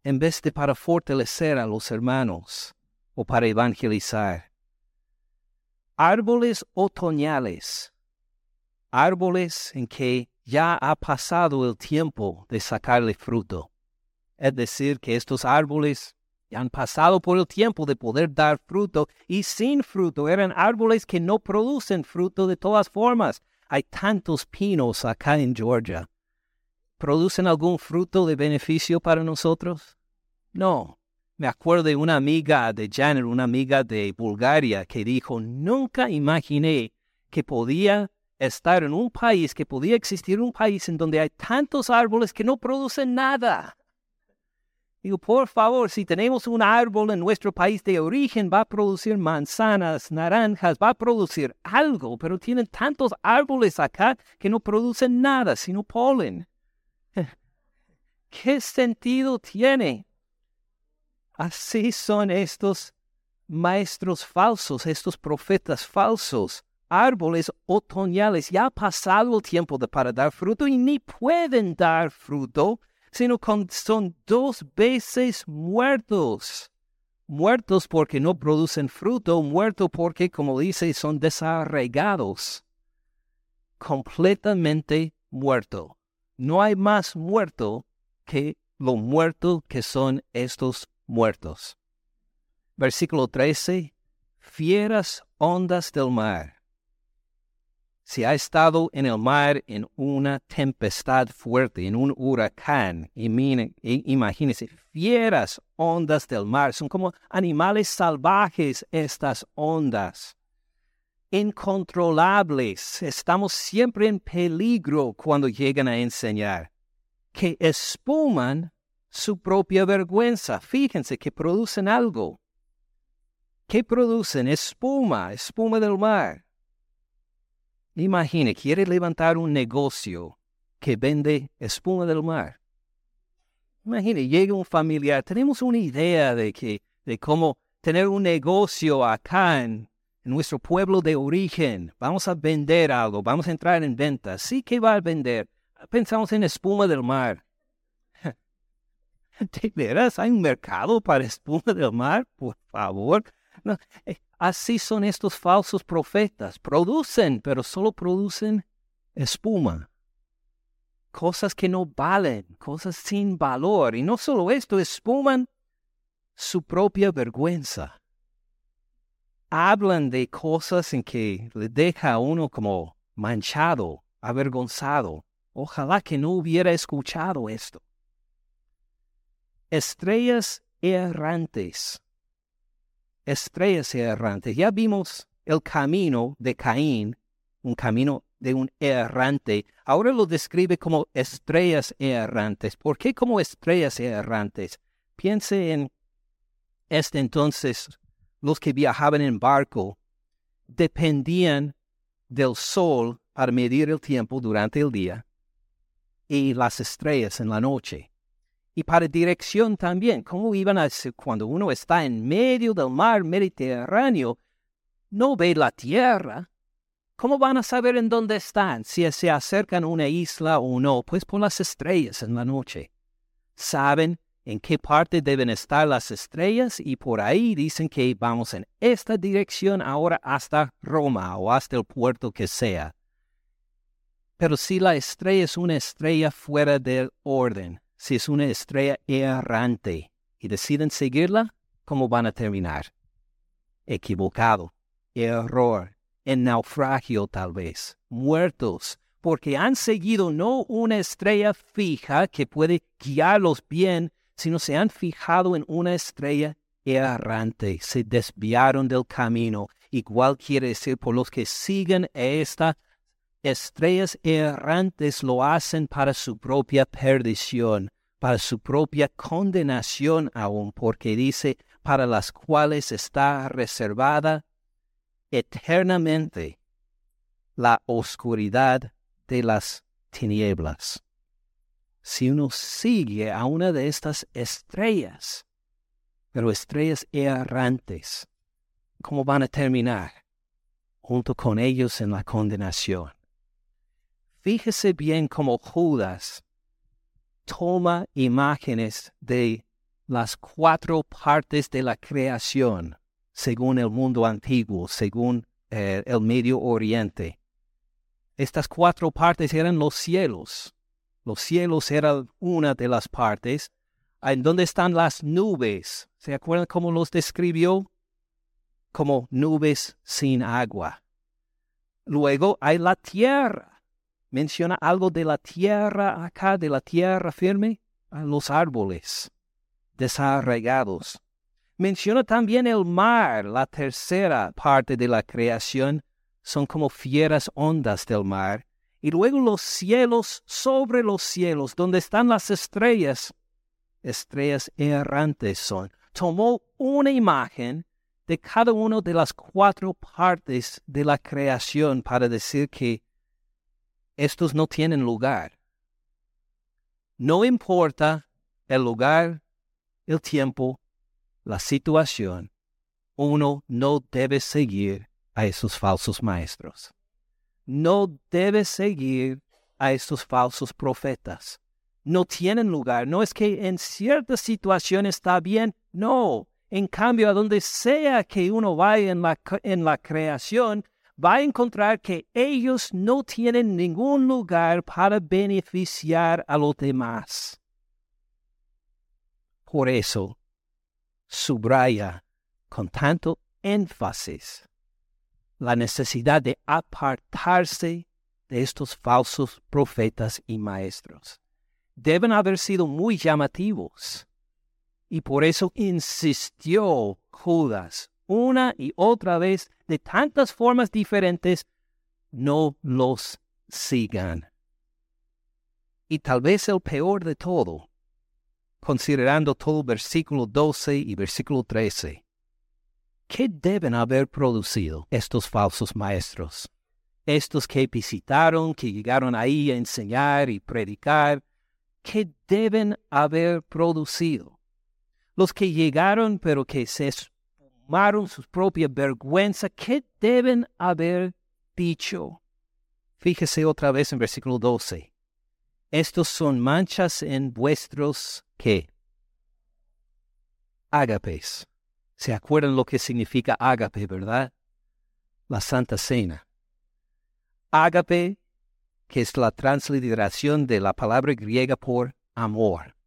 Speaker 2: en vez de para fortalecer a los hermanos o para evangelizar. Árboles otoñales, árboles en que ya ha pasado el tiempo de sacarle fruto. Es decir, que estos árboles ya han pasado por el tiempo de poder dar fruto y sin fruto eran árboles que no producen fruto de todas formas. Hay tantos pinos acá en Georgia. ¿Producen algún fruto de beneficio para nosotros? No. Me acuerdo de una amiga de Janet, una amiga de Bulgaria, que dijo, nunca imaginé que podía estar en un país, que podía existir un país en donde hay tantos árboles que no producen nada. Digo, por favor, si tenemos un árbol en nuestro país de origen, va a producir manzanas, naranjas, va a producir algo, pero tienen tantos árboles acá que no producen nada, sino polen. ¿Qué sentido tiene? Así son estos maestros falsos, estos profetas falsos, árboles otoñales. Ya ha pasado el tiempo de para dar fruto y ni pueden dar fruto sino son dos veces muertos. Muertos porque no producen fruto, muertos porque, como dice, son desarraigados. Completamente muerto. No hay más muerto que lo muerto que son estos muertos. Versículo 13. Fieras ondas del mar si ha estado en el mar en una tempestad fuerte, en un huracán, imagínense, fieras ondas del mar, son como animales salvajes estas ondas, incontrolables, estamos siempre en peligro cuando llegan a enseñar, que espuman su propia vergüenza. Fíjense que producen algo. ¿Qué producen? Espuma, espuma del mar Imagine, quiere levantar un negocio que vende espuma del mar. Imagine, llega un familiar, tenemos una idea de, que, de cómo tener un negocio acá en, nuestro pueblo de origen. Vamos a vender algo, vamos a entrar en venta. Sí que va a vender. Pensamos en espuma del mar. ¿De veras hay un mercado para espuma del mar? Por favor. Eh, Así son estos falsos profetas. Producen, pero solo producen espuma. Cosas que no valen, cosas sin valor. Y no solo esto, espuman su propia vergüenza. Hablan de cosas en que le deja a uno como manchado, avergonzado. Ojalá que no hubiera escuchado esto. Estrellas errantes estrellas errantes. Ya vimos el camino de Caín, un camino de un errante. Ahora lo describe como estrellas errantes. ¿Por qué como estrellas errantes? Piense en este entonces, los que viajaban en barco dependían del sol para medir el tiempo durante el día y las estrellas en la noche y para dirección también. ¿Cómo iban a decir cuando uno está en medio del mar Mediterráneo? No ve la tierra. ¿Cómo van a saber en dónde están? Si se acercan a una isla o no, pues por las estrellas en la noche. Saben en qué parte deben estar las estrellas y por ahí dicen que vamos en esta dirección ahora hasta Roma o hasta el puerto que sea. Pero si la estrella es una estrella fuera del orden, si es una estrella errante y deciden seguirla, ¿cómo van a terminar? Equivocado, error, en naufragio tal vez, muertos, porque han seguido no una estrella fija que puede guiarlos bien, sino se han fijado en una estrella errante, se desviaron del camino, igual quiere decir por los que siguen esta estrellas errantes lo hacen para su propia perdición, para su propia condenación aún, porque dice, para las cuales está reservada eternamente la oscuridad de las tinieblas. Si uno sigue a una de estas estrellas, pero estrellas errantes, ¿cómo van a terminar? Junto con ellos en la condenación. Fíjese bien cómo Judas toma imágenes de las cuatro partes de la creación, según el mundo antiguo, según eh, el Medio Oriente. Estas cuatro partes eran los cielos. Los cielos eran una de las partes. ¿En dónde están las nubes? ¿Se acuerdan cómo los describió? Como nubes sin agua. Luego hay la tierra menciona algo de la tierra acá, de la tierra firme, los árboles desarraigados. Menciona también el mar, la tercera parte de la creación, son como fieras ondas del mar. Y luego los cielos sobre los cielos, donde están las estrellas. estrellas errantes son. Tomó una imagen de cada una de las cuatro partes de la creación para decir que estos no tienen lugar. No importa el lugar, el tiempo, la situación, uno no debe seguir a esos falsos maestros. No debe seguir a estos falsos profetas. No tienen lugar. No es que en cierta situación está bien. No. En cambio, a donde sea que uno vaya en la, en la creación, va a encontrar que ellos no tienen ningún lugar para beneficiar a los demás. Por eso, subraya con tanto énfasis la necesidad de apartarse de estos falsos profetas y maestros. Deben haber sido muy llamativos. Y por eso insistió Judas una y otra vez de tantas formas diferentes, no los sigan. Y tal vez el peor de todo, considerando todo versículo 12 y versículo 13, ¿qué deben haber producido estos falsos maestros? Estos que visitaron, que llegaron ahí a enseñar y predicar, ¿qué deben haber producido? Los que llegaron pero que se esfumaron su propia vergüenza, ¿qué deben haber dicho? Fíjese otra vez en versículo 12. Estos son manchas en vuestros, ¿qué? Ágapes ¿Se acuerdan lo que significa ágape, verdad? La Santa Cena. Ágape, que es la transliteración de la palabra griega por amor.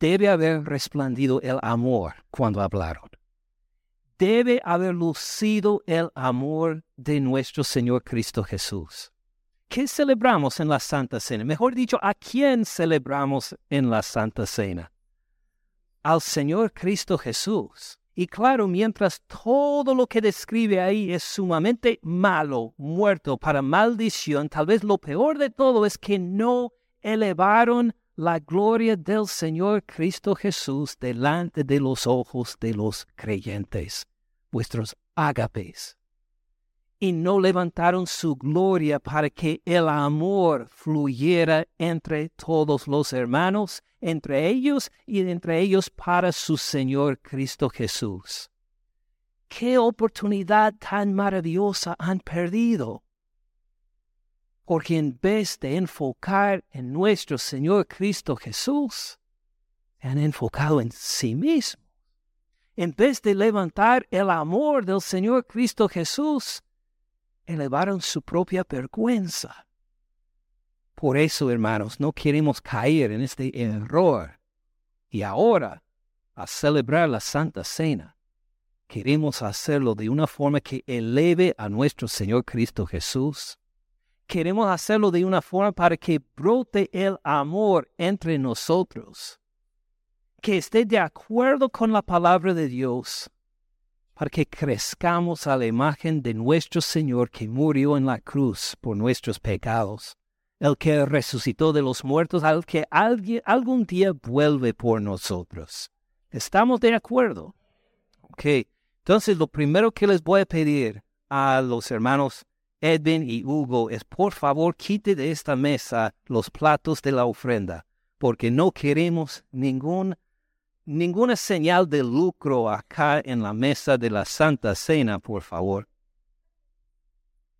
Speaker 2: Debe haber resplandido el amor cuando hablaron. Debe haber lucido el amor de nuestro Señor Cristo Jesús. ¿Qué celebramos en la Santa Cena? Mejor dicho, ¿a quién celebramos en la Santa Cena? al Señor Cristo Jesús. Y claro, mientras todo lo que describe ahí es sumamente malo, muerto para maldición, tal vez lo peor de todo es que no elevaron la gloria del Señor Cristo Jesús delante de los ojos de los creyentes, vuestros ágapes y no levantaron su gloria para que el amor fluyera entre todos los hermanos, entre ellos y entre ellos para su Señor Cristo Jesús. ¿Qué oportunidad tan maravillosa han perdido? Porque en vez de enfocar en nuestro Señor Cristo Jesús, han enfocado en sí mismos. En vez de levantar el amor del Señor Cristo Jesús, elevaron su propia vergüenza. Por eso, hermanos, no queremos caer en este error. Y ahora, a celebrar la Santa Cena, queremos hacerlo de una forma que eleve a nuestro Señor Cristo Jesús. Queremos hacerlo de una forma para que brote el amor entre nosotros, que esté de acuerdo con la palabra de Dios para que crezcamos a la imagen de nuestro Señor que murió en la cruz por nuestros pecados, el que resucitó de los muertos, al que algún día vuelve por nosotros. ¿Estamos de acuerdo? Ok, entonces lo primero que les voy a pedir a los hermanos Edwin y Hugo es por favor quite de esta mesa los platos de la ofrenda, porque no queremos ningún ninguna señal de lucro acá en la mesa de la Santa Cena, por favor.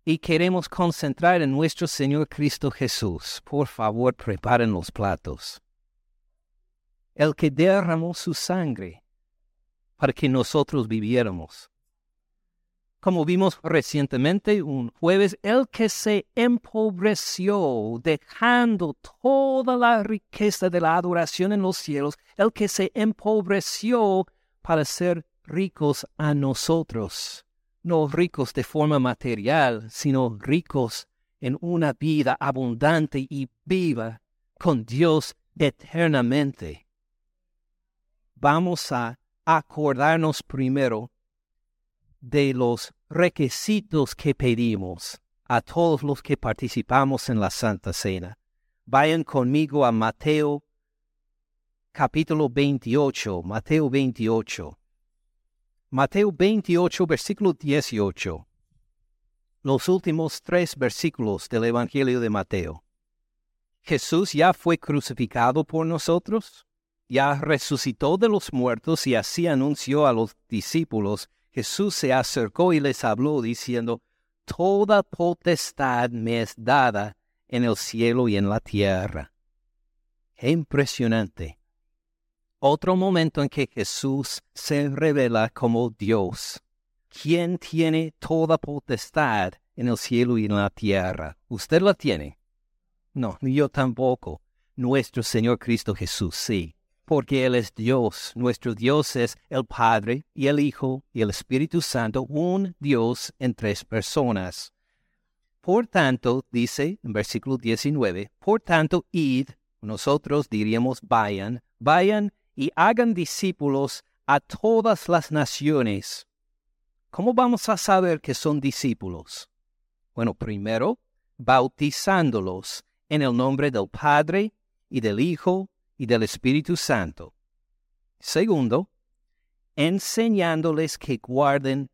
Speaker 2: Y queremos concentrar en nuestro Señor Cristo Jesús. Por favor, preparen los platos. El que derramó su sangre para que nosotros viviéramos como vimos recientemente un jueves, el que se empobreció dejando toda la riqueza de la adoración en los cielos, el que se empobreció para ser ricos a nosotros, no ricos de forma material, sino ricos en una vida abundante y viva con Dios eternamente. Vamos a acordarnos primero de los requisitos que pedimos a todos los que participamos en la Santa Cena. Vayan conmigo a Mateo capítulo 28, Mateo 28. Mateo 28, versículo 18. Los últimos tres versículos del Evangelio de Mateo. Jesús ya fue crucificado por nosotros, ya resucitó de los muertos y así anunció a los discípulos. Jesús se acercó y les habló diciendo, Toda potestad me es dada en el cielo y en la tierra. Impresionante. Otro momento en que Jesús se revela como Dios. ¿Quién tiene toda potestad en el cielo y en la tierra? ¿Usted la tiene? No, yo tampoco. Nuestro Señor Cristo Jesús sí, porque Él es Dios. Nuestro Dios es el Padre y el Hijo y el Espíritu Santo, un Dios en tres personas. Por tanto, dice en versículo 19, por tanto, id, nosotros diríamos vayan, vayan y hagan discípulos a todas las naciones. ¿Cómo vamos a saber que son discípulos? Bueno, primero, bautizándolos en el nombre del Padre y del Hijo y del Espíritu Santo. Segundo, enseñándoles que guarden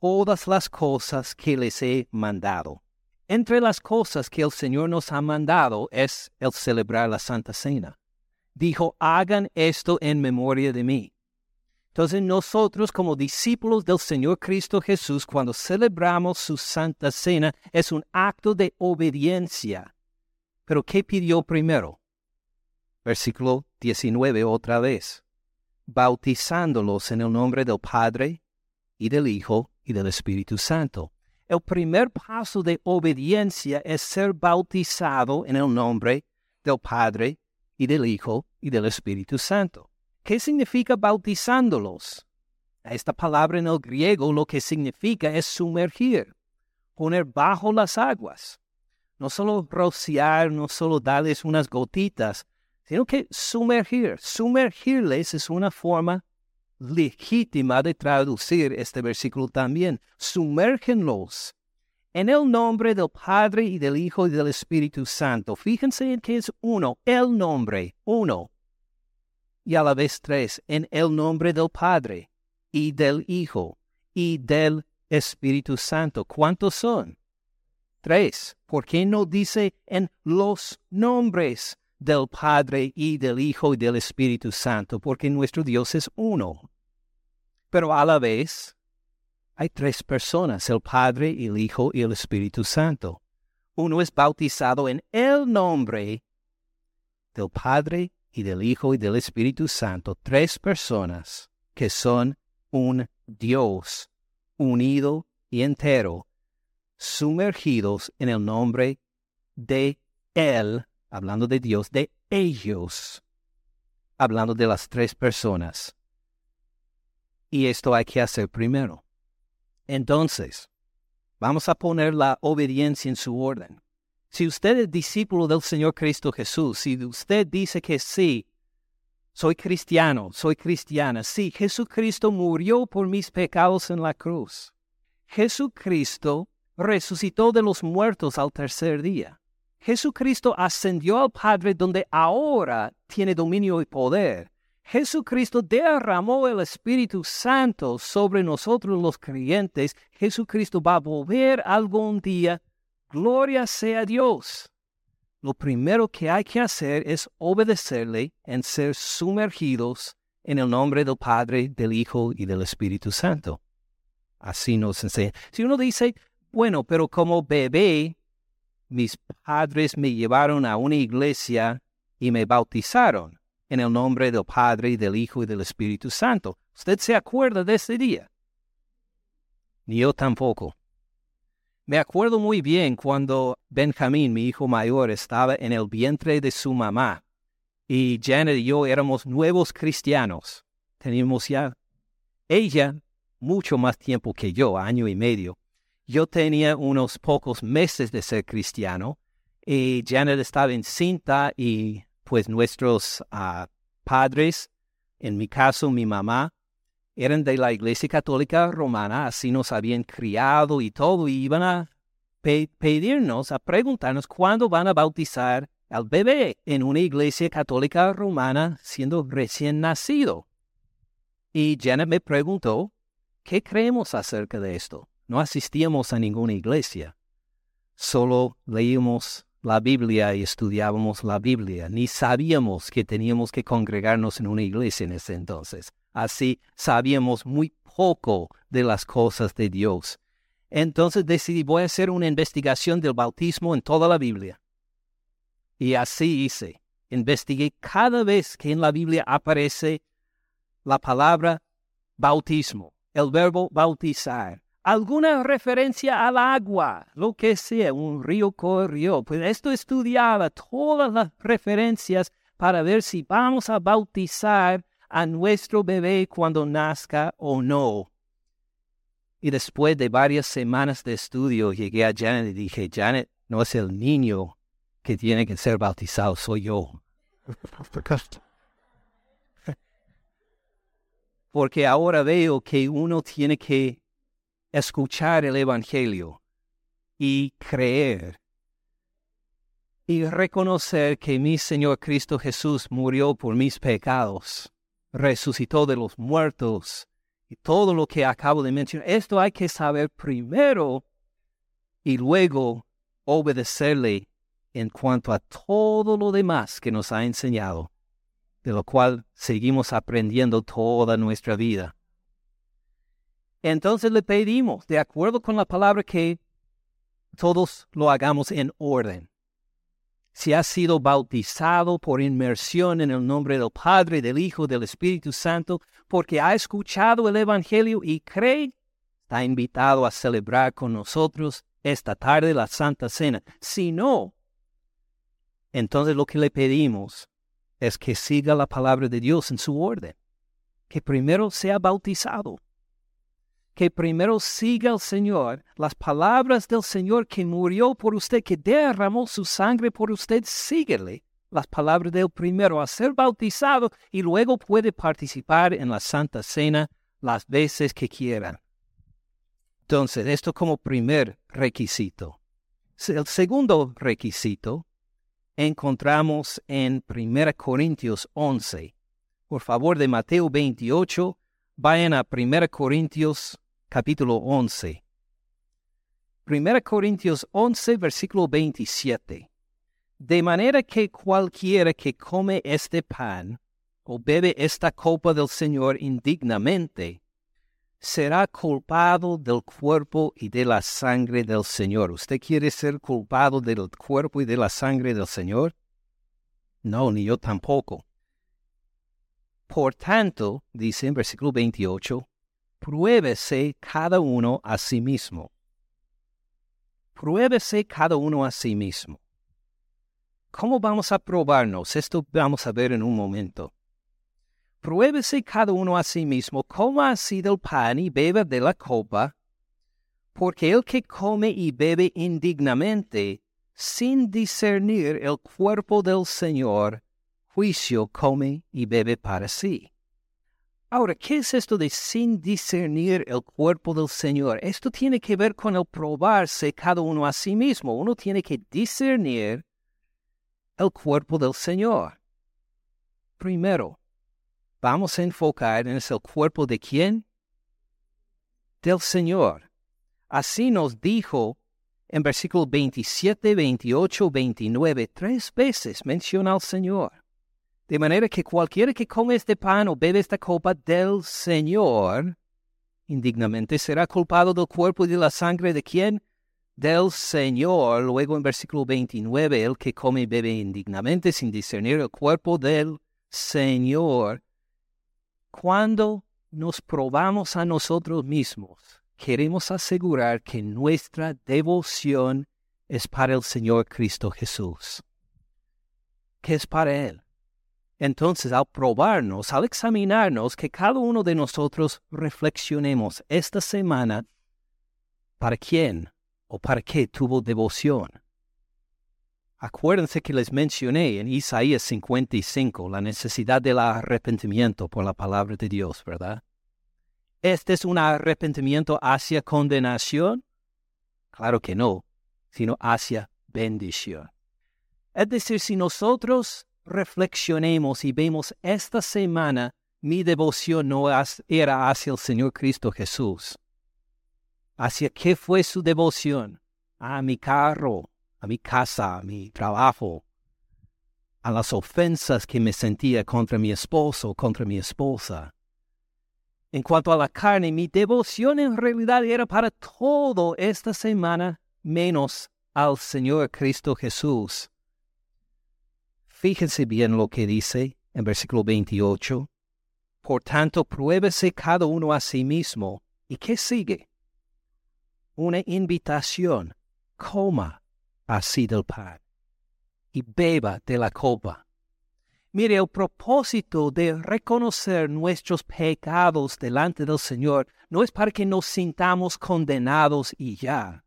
Speaker 2: todas las cosas que les he mandado. Entre las cosas que el Señor nos ha mandado es el celebrar la Santa Cena. Dijo, hagan esto en memoria de mí. Entonces nosotros como discípulos del Señor Cristo Jesús, cuando celebramos su Santa Cena, es un acto de obediencia pero ¿qué pidió primero? Versículo 19 otra vez. Bautizándolos en el nombre del Padre y del Hijo y del Espíritu Santo. El primer paso de obediencia es ser bautizado en el nombre del Padre y del Hijo y del Espíritu Santo. ¿Qué significa bautizándolos? Esta palabra en el griego lo que significa es sumergir, poner bajo las aguas no solo rociar, no solo darles unas gotitas, sino que sumergir. Sumergirles es una forma legítima de traducir este versículo también. Sumérgenlos en el nombre del Padre y del Hijo y del Espíritu Santo. Fíjense en que es uno, el nombre, uno. Y a la vez tres, en el nombre del Padre y del Hijo y del Espíritu Santo. ¿Cuántos son? Tres, ¿por qué no dice en los nombres del Padre y del Hijo y del Espíritu Santo? Porque nuestro Dios es uno. Pero a la vez hay tres personas, el Padre, el Hijo y el Espíritu Santo. Uno es bautizado en el nombre del Padre y del Hijo y del Espíritu Santo. Tres personas que son un Dios unido y entero sumergidos en el nombre de Él, hablando de Dios, de ellos, hablando de las tres personas. Y esto hay que hacer primero. Entonces, vamos a poner la obediencia en su orden. Si usted es discípulo del Señor Cristo Jesús, si usted dice que sí, soy cristiano, soy cristiana, sí, Jesucristo murió por mis pecados en la cruz. Jesucristo resucitó de los muertos al tercer día. Jesucristo ascendió al Padre donde ahora tiene dominio y poder. Jesucristo derramó el Espíritu Santo sobre nosotros los creyentes. Jesucristo va a volver algún día. Gloria sea Dios. Lo primero que hay que hacer es obedecerle en ser sumergidos en el nombre del Padre, del Hijo y del Espíritu Santo. Así nos enseña. Si uno dice, bueno, pero como bebé, mis padres me llevaron a una iglesia y me bautizaron en el nombre del Padre, del Hijo y del Espíritu Santo. ¿Usted se acuerda de ese día? Ni yo tampoco. Me acuerdo muy bien cuando Benjamín, mi hijo mayor, estaba en el vientre de su mamá y Janet y yo éramos nuevos cristianos. Teníamos ya ella mucho más tiempo que yo, año y medio. Yo tenía unos pocos meses de ser cristiano y Janet estaba encinta y pues nuestros ah, padres, en mi caso mi mamá, eran de la Iglesia Católica Romana, así nos habían criado y todo, y iban a pedirnos, a preguntarnos cuándo van a bautizar al bebé en una iglesia católica romana siendo recién nacido. Y Janet me preguntó, ¿qué creemos acerca de esto? No asistíamos a ninguna iglesia, solo leímos la Biblia y estudiábamos la Biblia, ni sabíamos que teníamos que congregarnos en una iglesia en ese entonces. Así sabíamos muy poco de las cosas de Dios. Entonces decidí, voy a hacer una investigación del bautismo en toda la Biblia. Y así hice. Investigué cada vez que en la Biblia aparece la palabra bautismo, el verbo bautizar alguna referencia al agua, lo que sea, un río corrió. Pues esto estudiaba todas las referencias para ver si vamos a bautizar a nuestro bebé cuando nazca o no. Y después de varias semanas de estudio llegué a Janet y dije, Janet, no es el niño que tiene que ser bautizado, soy yo. Porque ahora veo que uno tiene que escuchar el Evangelio y creer y reconocer que mi Señor Cristo Jesús murió por mis pecados, resucitó de los muertos y todo lo que acabo de mencionar. Esto hay que saber primero y luego obedecerle en cuanto a todo lo demás que nos ha enseñado, de lo cual seguimos aprendiendo toda nuestra vida. Entonces le pedimos, de acuerdo con la palabra, que todos lo hagamos en orden. Si ha sido bautizado por inmersión en el nombre del Padre, del Hijo, del Espíritu Santo, porque ha escuchado el Evangelio y cree, está invitado a celebrar con nosotros esta tarde la Santa Cena. Si no, entonces lo que le pedimos es que siga la palabra de Dios en su orden, que primero sea bautizado que primero siga al Señor, las palabras del Señor que murió por usted, que derramó su sangre por usted, síguele las palabras del primero a ser bautizado y luego puede participar en la Santa Cena las veces que quieran. Entonces, esto como primer requisito. El segundo requisito encontramos en 1 Corintios 11. Por favor, de Mateo 28, vayan a 1 Corintios capítulo 11. 1 Corintios 11, versículo 27. De manera que cualquiera que come este pan o bebe esta copa del Señor indignamente, será culpado del cuerpo y de la sangre del Señor. ¿Usted quiere ser culpado del cuerpo y de la sangre del Señor? No, ni yo tampoco. Por tanto, dice en versículo 28, pruébese cada uno a sí mismo. Pruébese cada uno a sí mismo. ¿Cómo vamos a probarnos? Esto vamos a ver en un momento. Pruébese cada uno a sí mismo cómo ha sido el pan y beba de la copa, porque el que come y bebe indignamente, sin discernir el cuerpo del Señor, juicio come y bebe para sí. Ahora, ¿qué es esto de sin discernir el cuerpo del Señor? Esto tiene que ver con el probarse cada uno a sí mismo. Uno tiene que discernir el cuerpo del Señor. Primero, vamos a enfocar en el cuerpo de quién? Del Señor. Así nos dijo en versículo 27, 28, 29, tres veces menciona al Señor. De manera que cualquiera que come este pan o bebe esta copa del Señor, indignamente será culpado del cuerpo y de la sangre de quién? Del Señor. Luego en versículo 29, el que come y bebe indignamente sin discernir el cuerpo del Señor. Cuando nos probamos a nosotros mismos, queremos asegurar que nuestra devoción es para el Señor Cristo Jesús, que es para Él. Entonces, al probarnos, al examinarnos, que cada uno de nosotros reflexionemos esta semana para quién o para qué tuvo devoción. Acuérdense que les mencioné en Isaías 55 la necesidad del arrepentimiento por la palabra de Dios, ¿verdad? ¿Este es un arrepentimiento hacia condenación? Claro que no, sino hacia bendición. Es decir, si nosotros reflexionemos y vemos esta semana, mi devoción no era hacia el Señor Cristo Jesús. ¿Hacia qué fue su devoción? A mi carro, a mi casa, a mi trabajo, a las ofensas que me sentía contra mi esposo, contra mi esposa. En cuanto a la carne, mi devoción en realidad era para todo esta semana menos al Señor Cristo Jesús. Fíjense bien lo que dice en versículo 28. Por tanto, pruébese cada uno a sí mismo. ¿Y qué sigue? Una invitación. Coma así del pan y beba de la copa. Mire, el propósito de reconocer nuestros pecados delante del Señor no es para que nos sintamos condenados y ya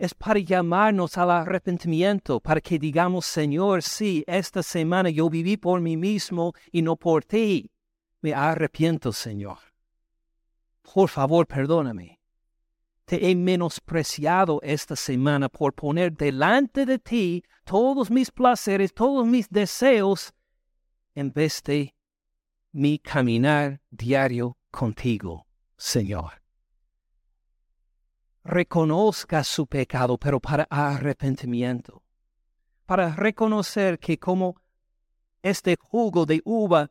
Speaker 2: es para llamarnos al arrepentimiento, para que digamos, Señor, sí, esta semana yo viví por mí mismo y no por ti. Me arrepiento, Señor. Por favor, perdóname. Te he menospreciado esta semana por poner delante de ti todos mis placeres, todos mis deseos, en vez de mi caminar diario contigo, Señor reconozca su pecado, pero para arrepentimiento, para reconocer que como este jugo de uva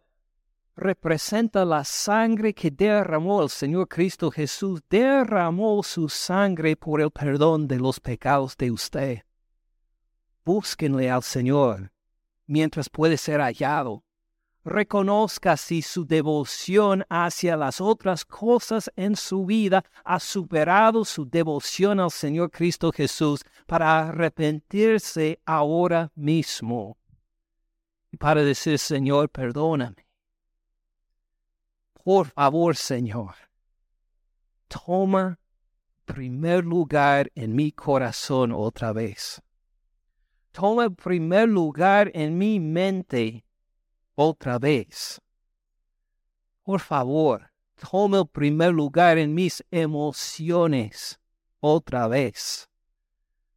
Speaker 2: representa la sangre que derramó el Señor Cristo Jesús, derramó su sangre por el perdón de los pecados de usted. Búsquenle al Señor mientras puede ser hallado reconozca si su devoción hacia las otras cosas en su vida ha superado su devoción al Señor Cristo Jesús para arrepentirse ahora mismo y para decir, Señor, perdóname. Por favor, Señor, toma primer lugar en mi corazón otra vez. Toma primer lugar en mi mente otra vez. Por favor, tome el primer lugar en mis emociones otra vez.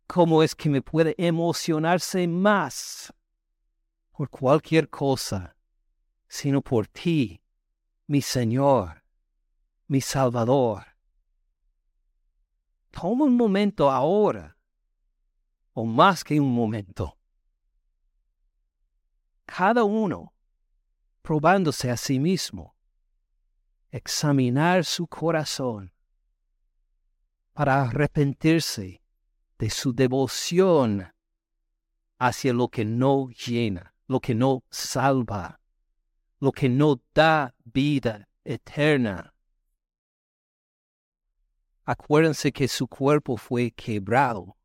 Speaker 2: ¿Cómo es que me puede emocionarse más por cualquier cosa, sino por ti, mi Señor, mi Salvador? Toma un momento ahora, o más que un momento. Cada uno probándose a sí mismo, examinar su corazón para arrepentirse de su devoción hacia lo que no llena, lo que no salva, lo que no da vida eterna. Acuérdense que su cuerpo fue quebrado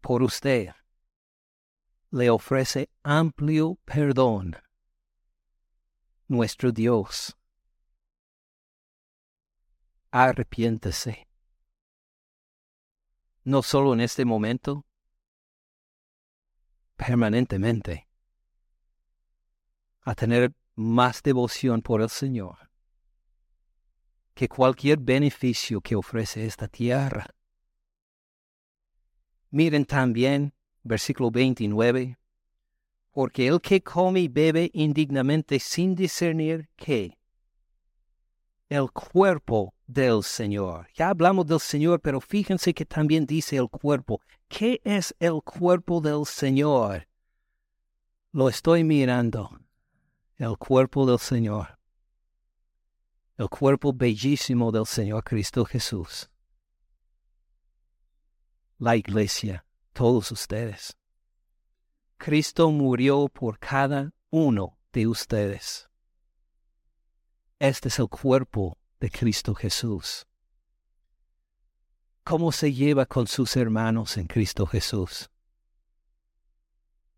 Speaker 2: por usted. Le ofrece amplio perdón nuestro Dios. Arrepiéntese. No solo en este momento, permanentemente. A tener más devoción por el Señor que cualquier beneficio que ofrece esta tierra. Miren también versículo 29 porque el que come y bebe indignamente sin discernir qué, el cuerpo del Señor. Ya hablamos del Señor, pero fíjense que también dice el cuerpo. ¿Qué es el cuerpo del Señor? Lo estoy mirando. El cuerpo del Señor. El cuerpo bellísimo del Señor Cristo Jesús. La iglesia, todos ustedes. Cristo murió por cada uno de ustedes. Este es el cuerpo de Cristo Jesús. ¿Cómo se lleva con sus hermanos en Cristo Jesús?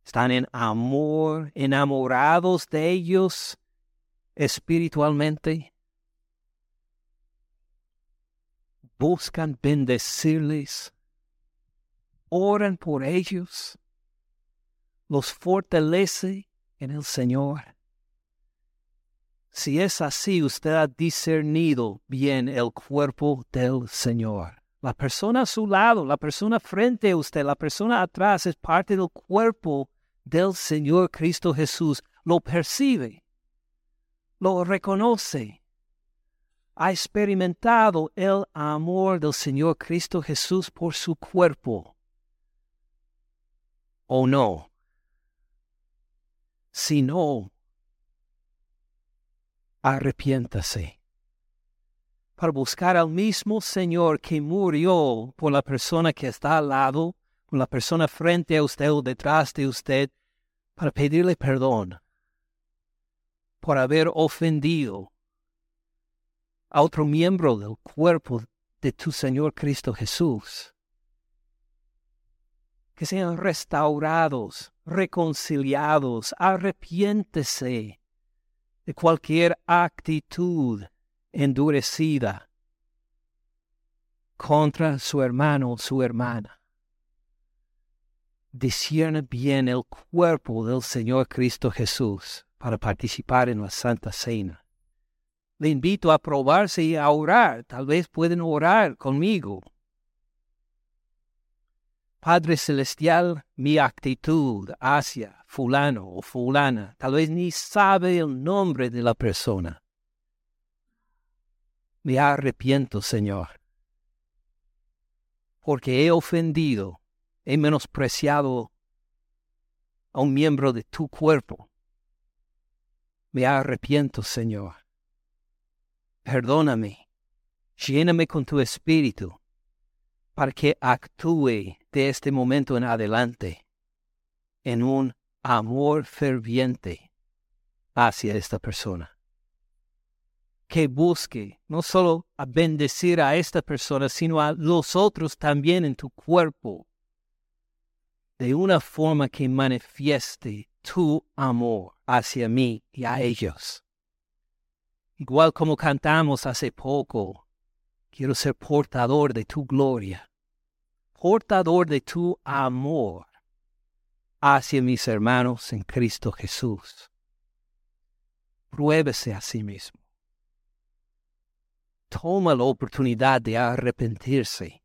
Speaker 2: ¿Están en amor, enamorados de ellos espiritualmente? ¿Buscan bendecirles? ¿Oran por ellos? Los fortalece en el Señor. Si es así, usted ha discernido bien el cuerpo del Señor. La persona a su lado, la persona frente a usted, la persona atrás es parte del cuerpo del Señor Cristo Jesús. Lo percibe, lo reconoce. Ha experimentado el amor del Señor Cristo Jesús por su cuerpo. ¿O no? Si no, arrepiéntase para buscar al mismo Señor que murió por la persona que está al lado, por la persona frente a usted o detrás de usted, para pedirle perdón por haber ofendido a otro miembro del cuerpo de tu Señor Cristo Jesús. Que sean restaurados, reconciliados, arrepiéntese de cualquier actitud endurecida contra su hermano o su hermana. Discierne bien el cuerpo del Señor Cristo Jesús para participar en la Santa Cena. Le invito a probarse y a orar. Tal vez pueden orar conmigo. Padre Celestial, mi actitud hacia fulano o fulana, tal vez ni sabe el nombre de la persona me arrepiento, Señor, porque he ofendido, he menospreciado a un miembro de tu cuerpo. Me arrepiento, Señor. Perdóname, lléname con tu espíritu para que actúe de este momento en adelante en un amor ferviente hacia esta persona que busque no solo a bendecir a esta persona, sino a los otros también en tu cuerpo, de una forma que manifieste tu amor hacia mí y a ellos. Igual como cantamos hace poco, quiero ser portador de tu gloria, portador de tu amor hacia mis hermanos en Cristo Jesús. Pruébese a sí mismo toma la oportunidad de arrepentirse.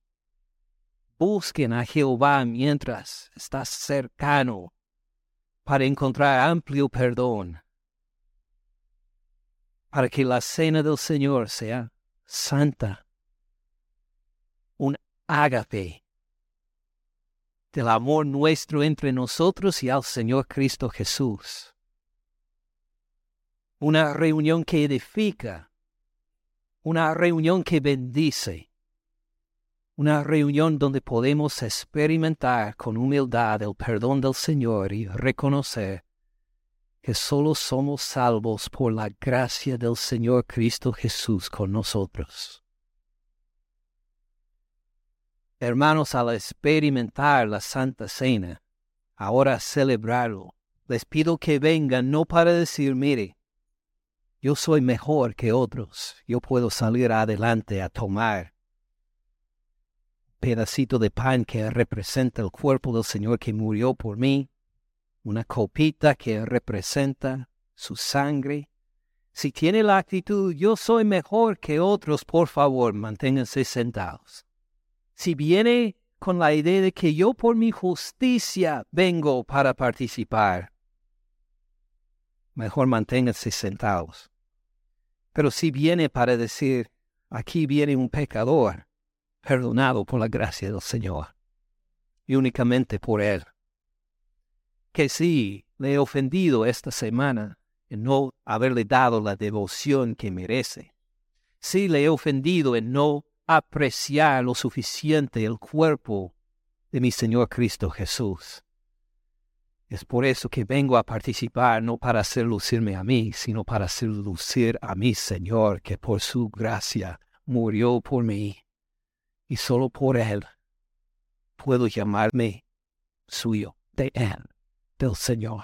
Speaker 2: Busquen a Jehová mientras está cercano para encontrar amplio perdón, para que la cena del Señor sea santa, un ágape del amor nuestro entre nosotros y al Señor Cristo Jesús. Una reunión que edifica una reunión que bendice, una reunión donde podemos experimentar con humildad el perdón del Señor y reconocer que solo somos salvos por la gracia del Señor Cristo Jesús con nosotros. Hermanos, al experimentar la Santa Cena, ahora celebrarlo, les pido que vengan no para decir, mire, yo soy mejor que otros, yo puedo salir adelante a tomar pedacito de pan que representa el cuerpo del Señor que murió por mí, una copita que representa su sangre. Si tiene la actitud, yo soy mejor que otros, por favor, manténganse sentados. Si viene con la idea de que yo por mi justicia vengo para participar, mejor manténganse sentados. Pero si viene para decir, aquí viene un pecador, perdonado por la gracia del Señor, y únicamente por Él. Que si le he ofendido esta semana en no haberle dado la devoción que merece. Si le he ofendido en no apreciar lo suficiente el cuerpo de mi Señor Cristo Jesús. Es por eso que vengo a participar, no para hacer lucirme a mí, sino para hacer lucir a mi Señor, que por su gracia murió por mí. Y solo por Él puedo llamarme suyo, de Él, del Señor.